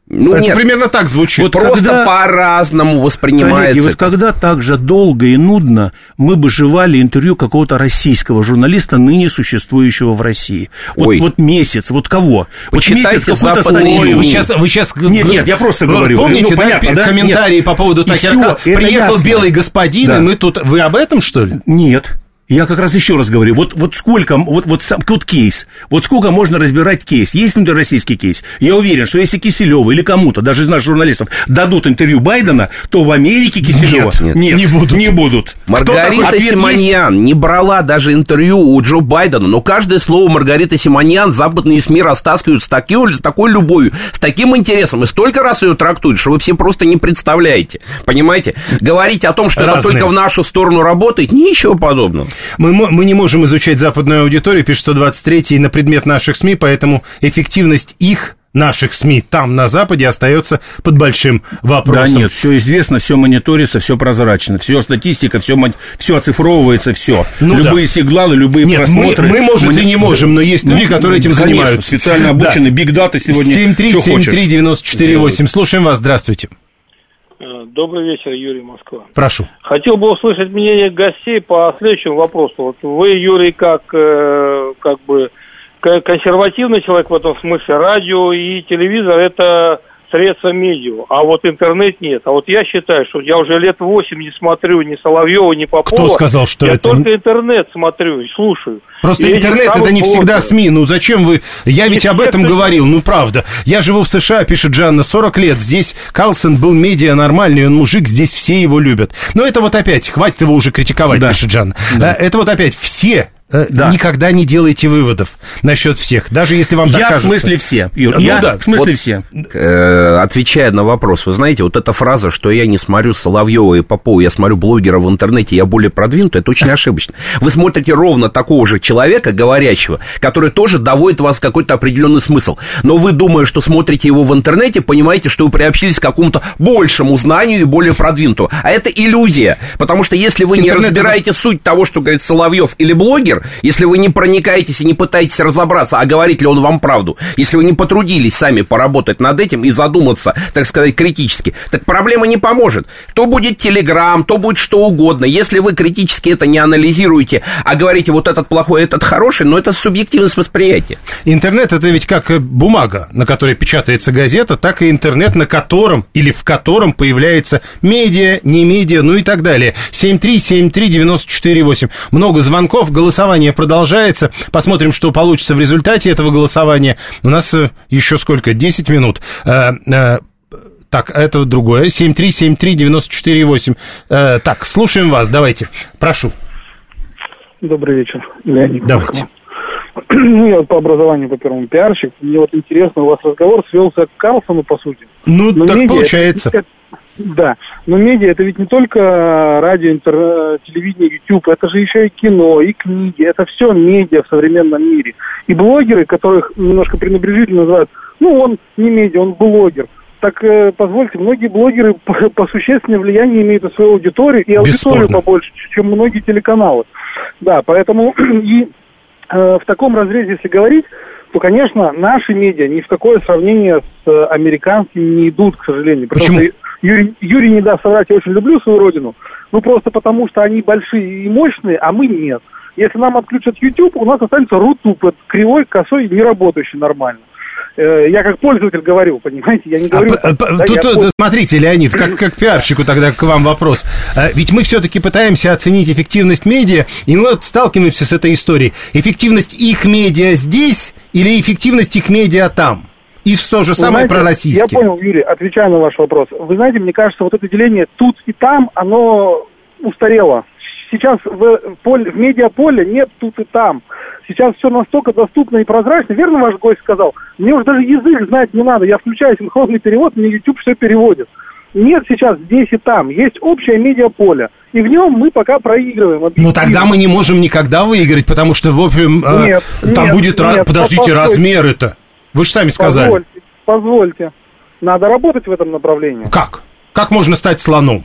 Ну Это нет, примерно так звучит. Вот просто когда- по-разному Коллеги, воспринимается. вот когда так же долго и нудно мы бы жевали интервью какого-то российского журналиста, ныне существующего в России. Вот, Ой. вот месяц, вот кого? Почитайте вот месяц какой-то. Ой, вы сейчас, вы сейчас... Нет, нет, я просто говорю. Помните, Ну, понятно, да? комментарии Нет. по поводу это Приехал ясно. белый господин, Да. и мы тут... Вы об этом, что ли? Нет. Я как раз еще раз говорю, вот, вот сколько, вот, вот сам, тут кейс, вот сколько можно разбирать кейс, есть внутрироссийский кейс, я уверен, что если Киселева или кому-то, даже из наших журналистов, дадут интервью Байдена, то в Америке Киселева Нет, нет. не будут. Не будут. Маргарита такой? Симоньян не брала даже интервью у Джо Байдена, но каждое слово Маргариты Симоньян западные СМИ растаскивают с, таким, с такой любовью, с таким интересом, и столько раз ее трактуют, что вы все просто не представляете. Понимаете? Говорить о том, что Разные. только в нашу сторону работает, ничего подобного. Мы, мы не можем изучать западную аудиторию, пишет 123 на предмет наших СМИ, поэтому эффективность их, наших СМИ, там, на Западе, остается под большим Да вопросом. нет, все известно, все мониторится, все прозрачно, все статистика, все, все оцифровывается, все. Ну любые сигналы, любые Нет, мы, просмотры. мы, может, и Мони- не можем, но есть люди, которые этим Конечно, занимаются. специально обученные, биг дата сегодня, что хочешь. 7373948. Слушаем вас, здравствуйте. Э, Добрый вечер, Юрий Москва. Прошу. Хотел бы услышать мнение гостей по следующему вопросу. Вот вы, Юрий, как, э, как бы консервативный человек в этом смысле, радио и телевизор это средства медиа, а вот интернет нет. А вот я считаю, что я уже лет восемь не смотрю ни Соловьева, ни Попова. сказал, что я это- только интернет смотрю и слушаю. Просто И интернет это не всегда блогеров. СМИ. Ну зачем вы... Я ведь об этом говорил, ну правда. Я живу в США, пишет Джанна, 40 лет. Здесь Карлсон был медиа нормальный, он мужик, здесь все его любят. Но это вот опять, хватит его уже критиковать, Да. пишет Джанна. Да. Э, Это вот опять все Да. никогда не делайте выводов насчет всех, даже если вам так Я в смысле все, Юр, Ну я да, в смысле вот- все. Э, отвечая на вопрос, вы знаете, вот эта фраза, что я не смотрю Соловьева и Попова, я смотрю блогера в интернете, я более продвинутый, это очень ошибочно. Вы смотрите ровно такого же человека, говорящего, который тоже доводит вас какой-то определенный смысл. Но вы, думая, что смотрите его в интернете, понимаете, что вы приобщились к какому-то большему знанию и более продвинутому. А это иллюзия, потому что если вы не Интернет это- разбираете суть того, что говорит Соловьев или блогер, если вы не проникаетесь и не пытаетесь разобраться, а говорит ли он вам правду, если вы не потрудились сами поработать над этим и задуматься, так сказать, критически, так проблема не поможет. То будет Телеграм, то будет что угодно. Если вы критически это не анализируете, а говорите, вот этот плохой, этот хороший, но это субъективность восприятия. Интернет это ведь как бумага, на которой печатается газета, так и интернет, на котором или в котором появляется медиа, не медиа, ну и так далее. 7373948. Много звонков, голосование продолжается. Посмотрим, что получится в результате этого голосования. У нас э, еще сколько? 10 минут. Э, э, Так, это другое. 7373948. Э, Так, слушаем вас, давайте. Прошу. Добрый вечер, Леонид. Давайте. Ну, я по образованию, по первому пиарщик. Мне вот интересно, у вас разговор свелся к Карлсону, по сути. Ну, Но так медиа получается. это- да, но медиа это ведь не только радио, интер- телевидение, YouTube, это же еще и кино, и книги, это все медиа в современном мире. И блогеры, которых немножко пренебрежительно называют, ну он не медиа, он блогер. Так э, позвольте, многие блогеры по, по существенному влиянию имеют на свою аудиторию и аудиторию Бесспорно. побольше, чем многие телеканалы. Да, поэтому и э, в таком разрезе, если говорить, то, конечно, наши медиа ни в какое сравнение с э, американскими не идут, к сожалению. Потому Почему? что Юрий, Юрий не даст соврать, я очень люблю свою родину, ну просто потому что они большие и мощные, а мы нет. Если нам отключат YouTube, у нас останется Рутуб, это кривой, косой, не работающий нормально. Э, Я как пользователь говорю, понимаете, я не А говорю... п- да, тут, я э, смотрите, Леонид, как, как пиарщику тогда к вам вопрос. Ведь мы все-таки пытаемся оценить эффективность медиа, и мы вот сталкиваемся с этой историей. Эффективность их медиа здесь или эффективность их медиа там? И то же самое знаете, про российские. Я понял, Юрий, отвечаю на ваш вопрос. Вы знаете, мне кажется, вот это деление тут и там, оно устарело. Сейчас в, поле, в медиаполе нет тут и там. Сейчас все настолько доступно и прозрачно. Верно ваш гость сказал? Мне уже даже язык знать не надо. Я включаю синхронный перевод, мне YouTube все переводит. Нет сейчас здесь и там. Есть общее медиаполе. И в нем мы пока проигрываем. Ну тогда мы не можем никогда выиграть, потому что, в общем, э, Нет, там нет, будет... нет, Подождите, постойте. размеры-то. Вы же сами сказали. Позвольте, позвольте. Надо работать в этом направлении. Как? Как можно стать слоном?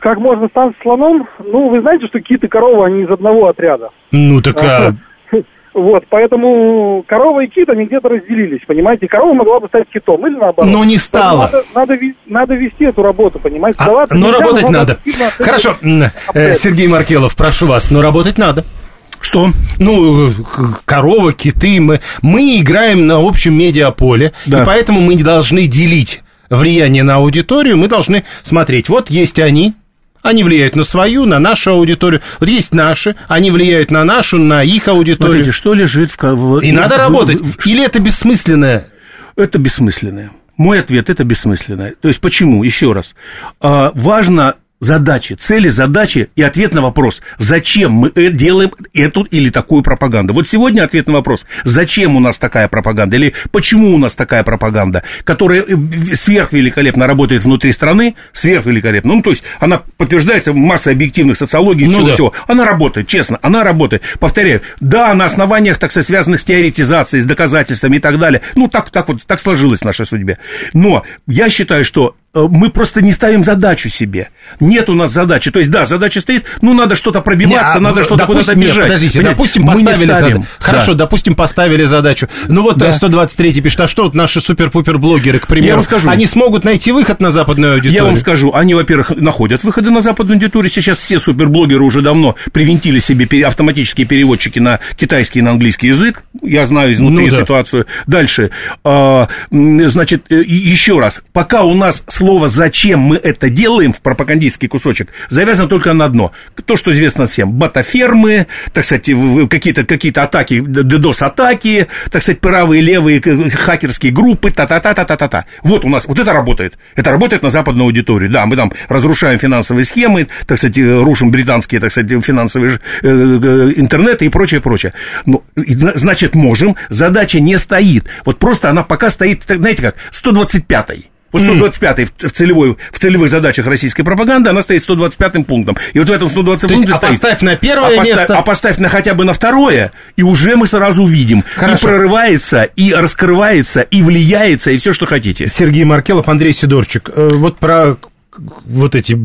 Как можно стать слоном? Ну, вы знаете, что киты и коровы, они из одного отряда. Ну так... а, Вот, поэтому корова и кит, они где-то разделились, понимаете? Корова могла бы стать китом, или наоборот. Но не стала. Надо, надо, надо вести эту работу, понимаете? А, но нельзя, работать надо. Хорошо, э. Сергей Маркелов, прошу вас, но работать надо. Что? Ну, к- корова, киты, мы, мы играем на общем медиаполе, Да. и поэтому мы не должны делить влияние на аудиторию, мы должны смотреть, вот есть они, они влияют на свою, на нашу аудиторию, вот есть наши, они влияют на нашу, на их аудиторию. Смотрите, что лежит в... и надо в- работать. в- Или это бессмысленное? Это бессмысленное. Мой ответ – это бессмысленное. То есть почему? Еще раз. А, важно задачи, цели, задачи и ответ на вопрос, зачем мы э- делаем эту или такую пропаганду. Вот сегодня ответ на вопрос, зачем у нас такая пропаганда или почему у нас такая пропаганда, которая э, сверхвеликолепно работает внутри страны, сверхвеликолепно. Ну, то есть она подтверждается массой объективных социологий Ну всего, да. всего. Она работает, честно, она работает. Повторяю, да, на основаниях, так сказать, связанных с теоретизацией, с доказательствами и так далее. Ну, так, так вот, так сложилось в нашей судьбе. Но я считаю, что мы просто не ставим задачу себе. Нет у нас задачи. То есть, да, задача стоит, ну, надо что-то пробиваться, Не, а, надо что-то куда-то бежать. Подождите, Понимаете? допустим, Мы не поставили задачу. Хорошо, Да. допустим, поставили задачу. Ну вот Да. 123 пишет, а что вот наши супер-пупер-блогеры, к примеру, Я вам скажу. они смогут найти выход на западную аудиторию? Я вам скажу, они, во-первых, находят выходы на западную аудиторию. Сейчас все суперблогеры уже давно привинтили себе автоматические переводчики на китайский и на английский язык. Я знаю изнутри Ну да. ситуацию. Дальше. А, значит, э, еще раз. Пока у нас слово «зачем мы это делаем» в пропагандистский кусочек завязано только на одно. То, что известно всем. Батафермы, так сказать, какие-то какие атаки, DDoS-атаки, так сказать, правые, левые хакерские группы, та-та-та-та-та-та. Вот у нас, вот это работает. Это работает на западную аудиторию. Да, мы там разрушаем финансовые схемы, так сказать, э, рушим британские, так сказать, финансовые э, интернеты и прочее, прочее. Ну, и, зна- значит, можем. Задача не стоит. Вот просто она пока стоит, знаете как, 125-й. Вот 125-й в, в целевой, в целевых задачах российской пропаганды, она стоит 125-м пунктом. И вот в этом 125 То есть, пункте а стоит... поставь на первое а поставь- место. а поставь на хотя бы на второе, и уже мы сразу увидим. Хорошо. И прорывается, и раскрывается, и влияется, и все, что хотите. Сергей Маркелов, Андрей Сидорчик. Э, Вот про вот эти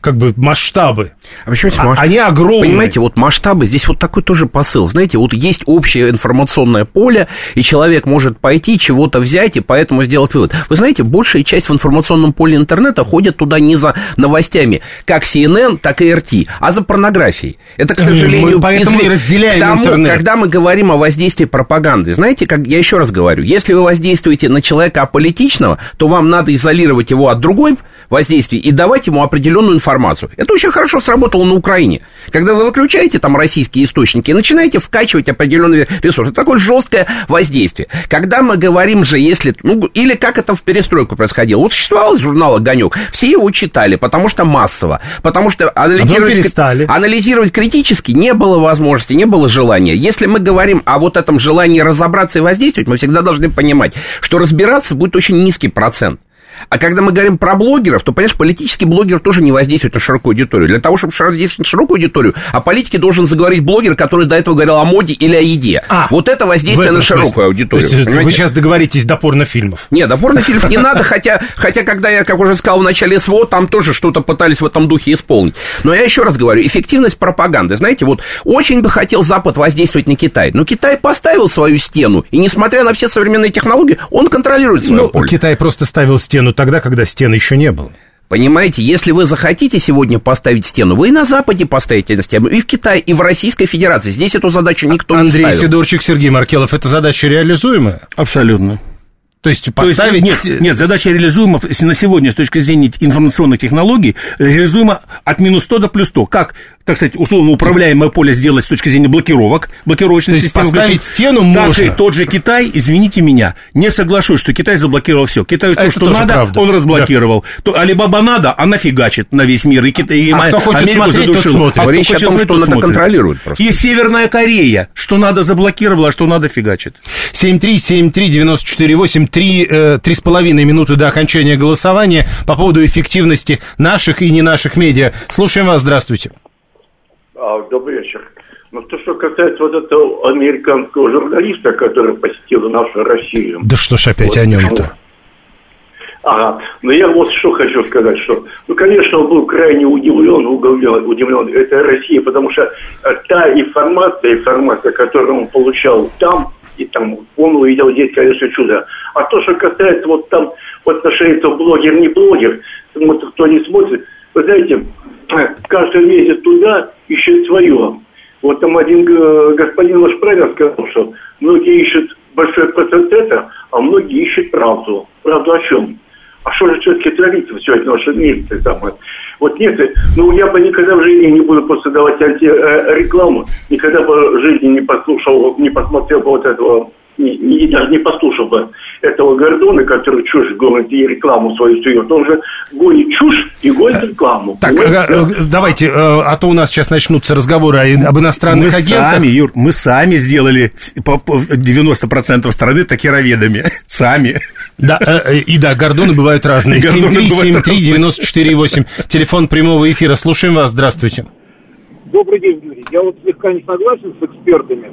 как бы масштабы. А почему эти А- масштабы? Они огромные. Понимаете, вот масштабы, здесь вот такой тоже посыл. Знаете, вот есть общее информационное поле, и человек может пойти, чего-то взять, и поэтому сделать вывод. Вы знаете, большая часть в информационном поле интернета ходит туда не за новостями, как CNN, так и RT, а за порнографией. Это, к Мы сожалению, поэтому и разделяем К тому, интернет. Когда мы говорим о воздействии пропаганды, знаете, как я еще раз говорю, если вы воздействуете на человека аполитичного, то вам надо изолировать его от другой воздействий и давать ему определенную информацию. Это очень хорошо сработало на Украине. Когда вы выключаете там российские источники и начинаете вкачивать определенные ресурсы, это такое жесткое воздействие. Когда мы говорим же, если, ну, или как это в перестройку происходило, вот существовал журнал «Огонек», все его читали, потому что массово, потому что анализировать, анализировать критически не было возможности, не было желания. Если мы говорим о вот этом желании разобраться и воздействовать, мы всегда должны понимать, что разбираться будет очень низкий процент. А когда мы говорим про блогеров, то, понимаешь, политический блогер тоже не воздействует на широкую аудиторию. Для того, чтобы воздействовать на широкую аудиторию, о политике должен заговорить блогер, который до этого говорил о моде или о еде. А, вот это воздействие на широкую смысле. аудиторию. То есть, понимаете? вы сейчас договоритесь до порнофильмов. Нет, до порнофильмов не надо, хотя, хотя, когда я, как уже сказал в начале СВО, там тоже что-то пытались в этом духе исполнить. Но я еще раз говорю, эффективность пропаганды. Знаете, вот очень бы хотел Запад воздействовать на Китай, но Китай поставил свою стену, и несмотря на все современные технологии, он контролирует свое Ну, поле. Китай просто ставил стену тогда, когда стены еще не было. Понимаете, если вы захотите сегодня поставить стену, вы и на Западе поставите стену, и в Китае, и в Российской Федерации. Здесь эту задачу никто Андрей не ставил. Сидорчик, Сергей Маркелов, эта задача реализуемая? Абсолютно. То есть То есть, поставить... нет, нет, задача реализуема на сегодня с точки зрения информационных технологий, реализуема от минус 100 до плюс 100. Как, так сказать, условно управляемое поле сделать с точки зрения блокировок, блокировочной системы поставить включить, стену так можно. и тот же Китай, извините меня, не соглашусь, что Китай заблокировал все. Китаю А то, что надо, правда. он разблокировал. То Алибаба надо, она фигачит на весь мир. И, Китай, и А кто хочет Америку смотреть, тот задушил. смотрит. А Речь о том, смотреть, что он тот это смотрит. контролирует просто. И Северная Корея, что надо заблокировала, а что надо фигачит. 7373948, три, э, три с половиной минуты до окончания голосования по поводу эффективности наших и не наших медиа. Слушаем вас, здравствуйте. А, добрый вечер. Ну, то, что касается вот этого американского журналиста, который посетил нашу Россию. Да что ж опять Вот, о нем-то? Ага, ну я вот что хочу сказать, что, ну, конечно, он был крайне удивлен, удивлен, удивлен это Россия, потому что э, та информация, информация, которую он получал там, и там, он увидел здесь, конечно, чудо. А то, что касается вот там, в отношении этого блогер, не блогер, вот кто не смотрит, вы знаете, каждый лезет туда, ищет свое. Вот там один э, господин ваш правильно сказал, что многие ищут большой процент это, а многие ищут правду. Правду о чем? А что же все-таки творится это в нашем мире? самое? Вот нет, ну я бы никогда в жизни не буду просто давать антирекламу, никогда бы в жизни не послушал, не посмотрел бы вот этого, не, не- даже не послушал бы этого Гордона, который чушь гонит и рекламу свою сует. Он же гонит чушь и гонит рекламу. Так, понимаете? э, э, давайте, э, а то у нас сейчас начнутся разговоры об иностранных мы агентах. сами, Юр, мы сами сделали вс- по- по- 90% страны такероведами. Сами. Да, э, э, и да, Гордоны бывают разные. И Гордоны бывают 7373948, телефон прямого эфира. Слушаем вас, здравствуйте. Добрый день, Юрий. Я вот слегка не согласен с экспертами.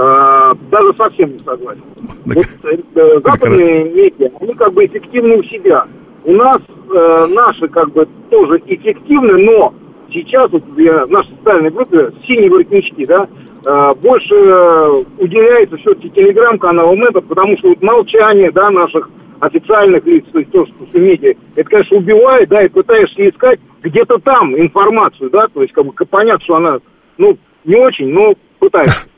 А, даже совсем не согласен. Вот, э, западные медиа, они как бы эффективны у себя. У нас э, наши как бы тоже эффективны, но сейчас вот я, в нашей социальной группе синие воротнички, да, э, больше э, уделяется все-таки телеграм-каналам это, потому что вот молчание, да, наших официальных лиц, то есть то, что все медиа, это, конечно, убивает, да, и пытаешься искать где-то там информацию, да, то есть как бы понятно, что она, ну, не очень, но пытаешься.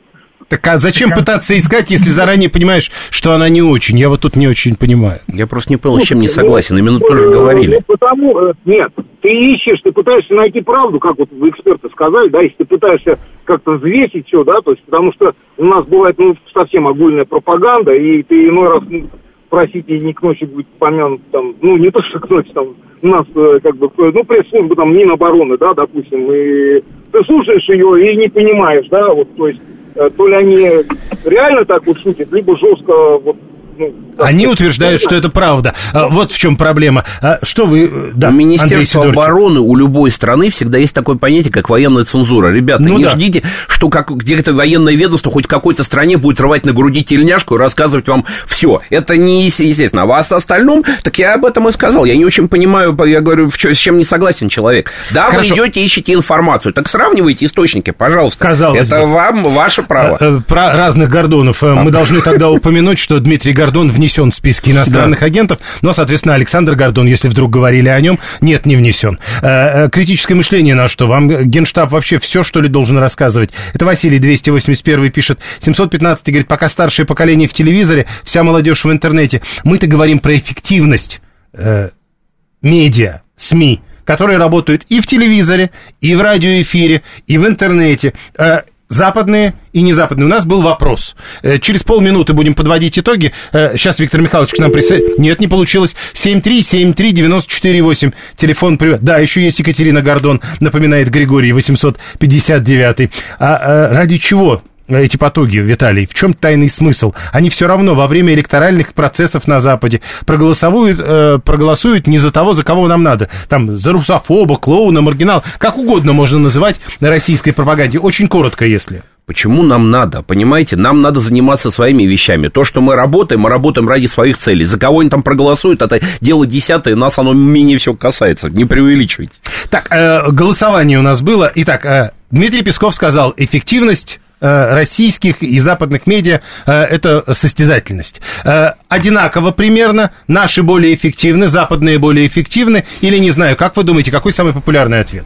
Так а зачем пытаться искать, если заранее понимаешь, что она не очень? Я вот тут не очень понимаю. Я просто не понял, с чем не Слушайте, согласен. ну, Именно тоже э, говорили. ну, потому, э, нет, ты ищешь, ты пытаешься найти правду, как вот вы эксперты сказали, да, если ты пытаешься как-то взвесить все, да, то есть, потому что у нас бывает, ну, совсем огульная пропаганда, и ты иной раз, ну, простите, не к ночи будет помянут, там, ну, не то, что к ночи, там, у нас, э, как бы, э, ну, пресс-служба, там, Минобороны, да, допустим, и ты слушаешь ее и не понимаешь, да, вот, то есть, то ли они реально так вот шутят, либо жестко, вот, ну, Они утверждают, что это правда. А, Вот в чем проблема. А Что вы... э, Да, у Андрей Министерства Сидорчик. обороны у любой страны всегда есть такое понятие, как военная цензура. Ребята, Ну не да. ждите, что как, где-то военное ведомство хоть в какой-то стране будет рвать на груди тельняшку и рассказывать вам все. Это не ес- естественно. А вас остальном, так я об этом и сказал. Я не очень понимаю, я говорю, в чё- с чем не согласен человек. Да, Хорошо. вы идете, ищете информацию. Так сравнивайте источники, пожалуйста. Казалось Это бы. вам ваше право. Э, э, Про разных Гордонов. Мы должны тогда упомянуть, что Дмитрий Гордон внесен в списки иностранных агентов, но, соответственно, Александр Гордон, если вдруг говорили о нем, нет, не внесен. Э, э, Критическое мышление на что? Вам Генштаб вообще все, что ли, должен рассказывать? Это Василий 281 пишет. 715 говорит, пока старшее поколение в телевизоре, вся молодежь в интернете. Мы-то говорим про эффективность э, медиа, СМИ, которые работают и в телевизоре, и в радиоэфире, и в интернете. Западные и незападные. У нас был вопрос. Э, Через полминуты будем подводить итоги. Э, Сейчас Виктор Михайлович к нам присоединится. Нет, не получилось. 7373948. Телефон привет. Да, еще есть Екатерина Гордон, напоминает Григорий 859. А, э, ради чего эти потуги, Виталий? В чем тайный смысл? Они все равно во время электоральных процессов на Западе проголосуют, э, проголосуют не за того, за кого нам надо. Там, за русофоба, клоуна, маргинал. Как угодно можно называть на российской пропаганде. Очень коротко, если. Почему нам надо? Понимаете, нам надо заниматься своими вещами. То, что мы работаем, мы работаем ради своих целей. За кого они там проголосуют, это дело десятое, нас оно менее все касается. Не преувеличивайте. Так, э, голосование у нас было. Итак, э, Дмитрий Песков сказал, эффективность э, российских и западных медиа э, это состязательность. Э, одинаково примерно, наши более эффективны, западные более эффективны, или не знаю, как вы думаете, какой самый популярный ответ?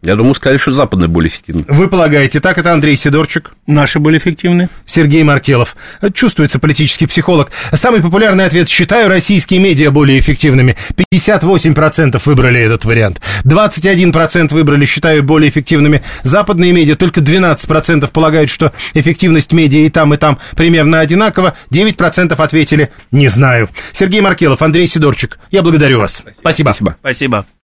Я думаю, сказали, что западные более эффективны. Вы полагаете, так это Андрей Сидорчик? Наши были эффективны. Сергей Маркелов. Чувствуется политический психолог. Самый популярный ответ «Считаю российские медиа более эффективными». 58% выбрали этот вариант. 21% выбрали «Считаю более эффективными». Западные медиа только 12% полагают, что эффективность медиа и там, и там примерно одинакова. 9% ответили «Не знаю». Сергей Маркелов, Андрей Сидорчик. Я благодарю вас. Спасибо. Спасибо. Спасибо.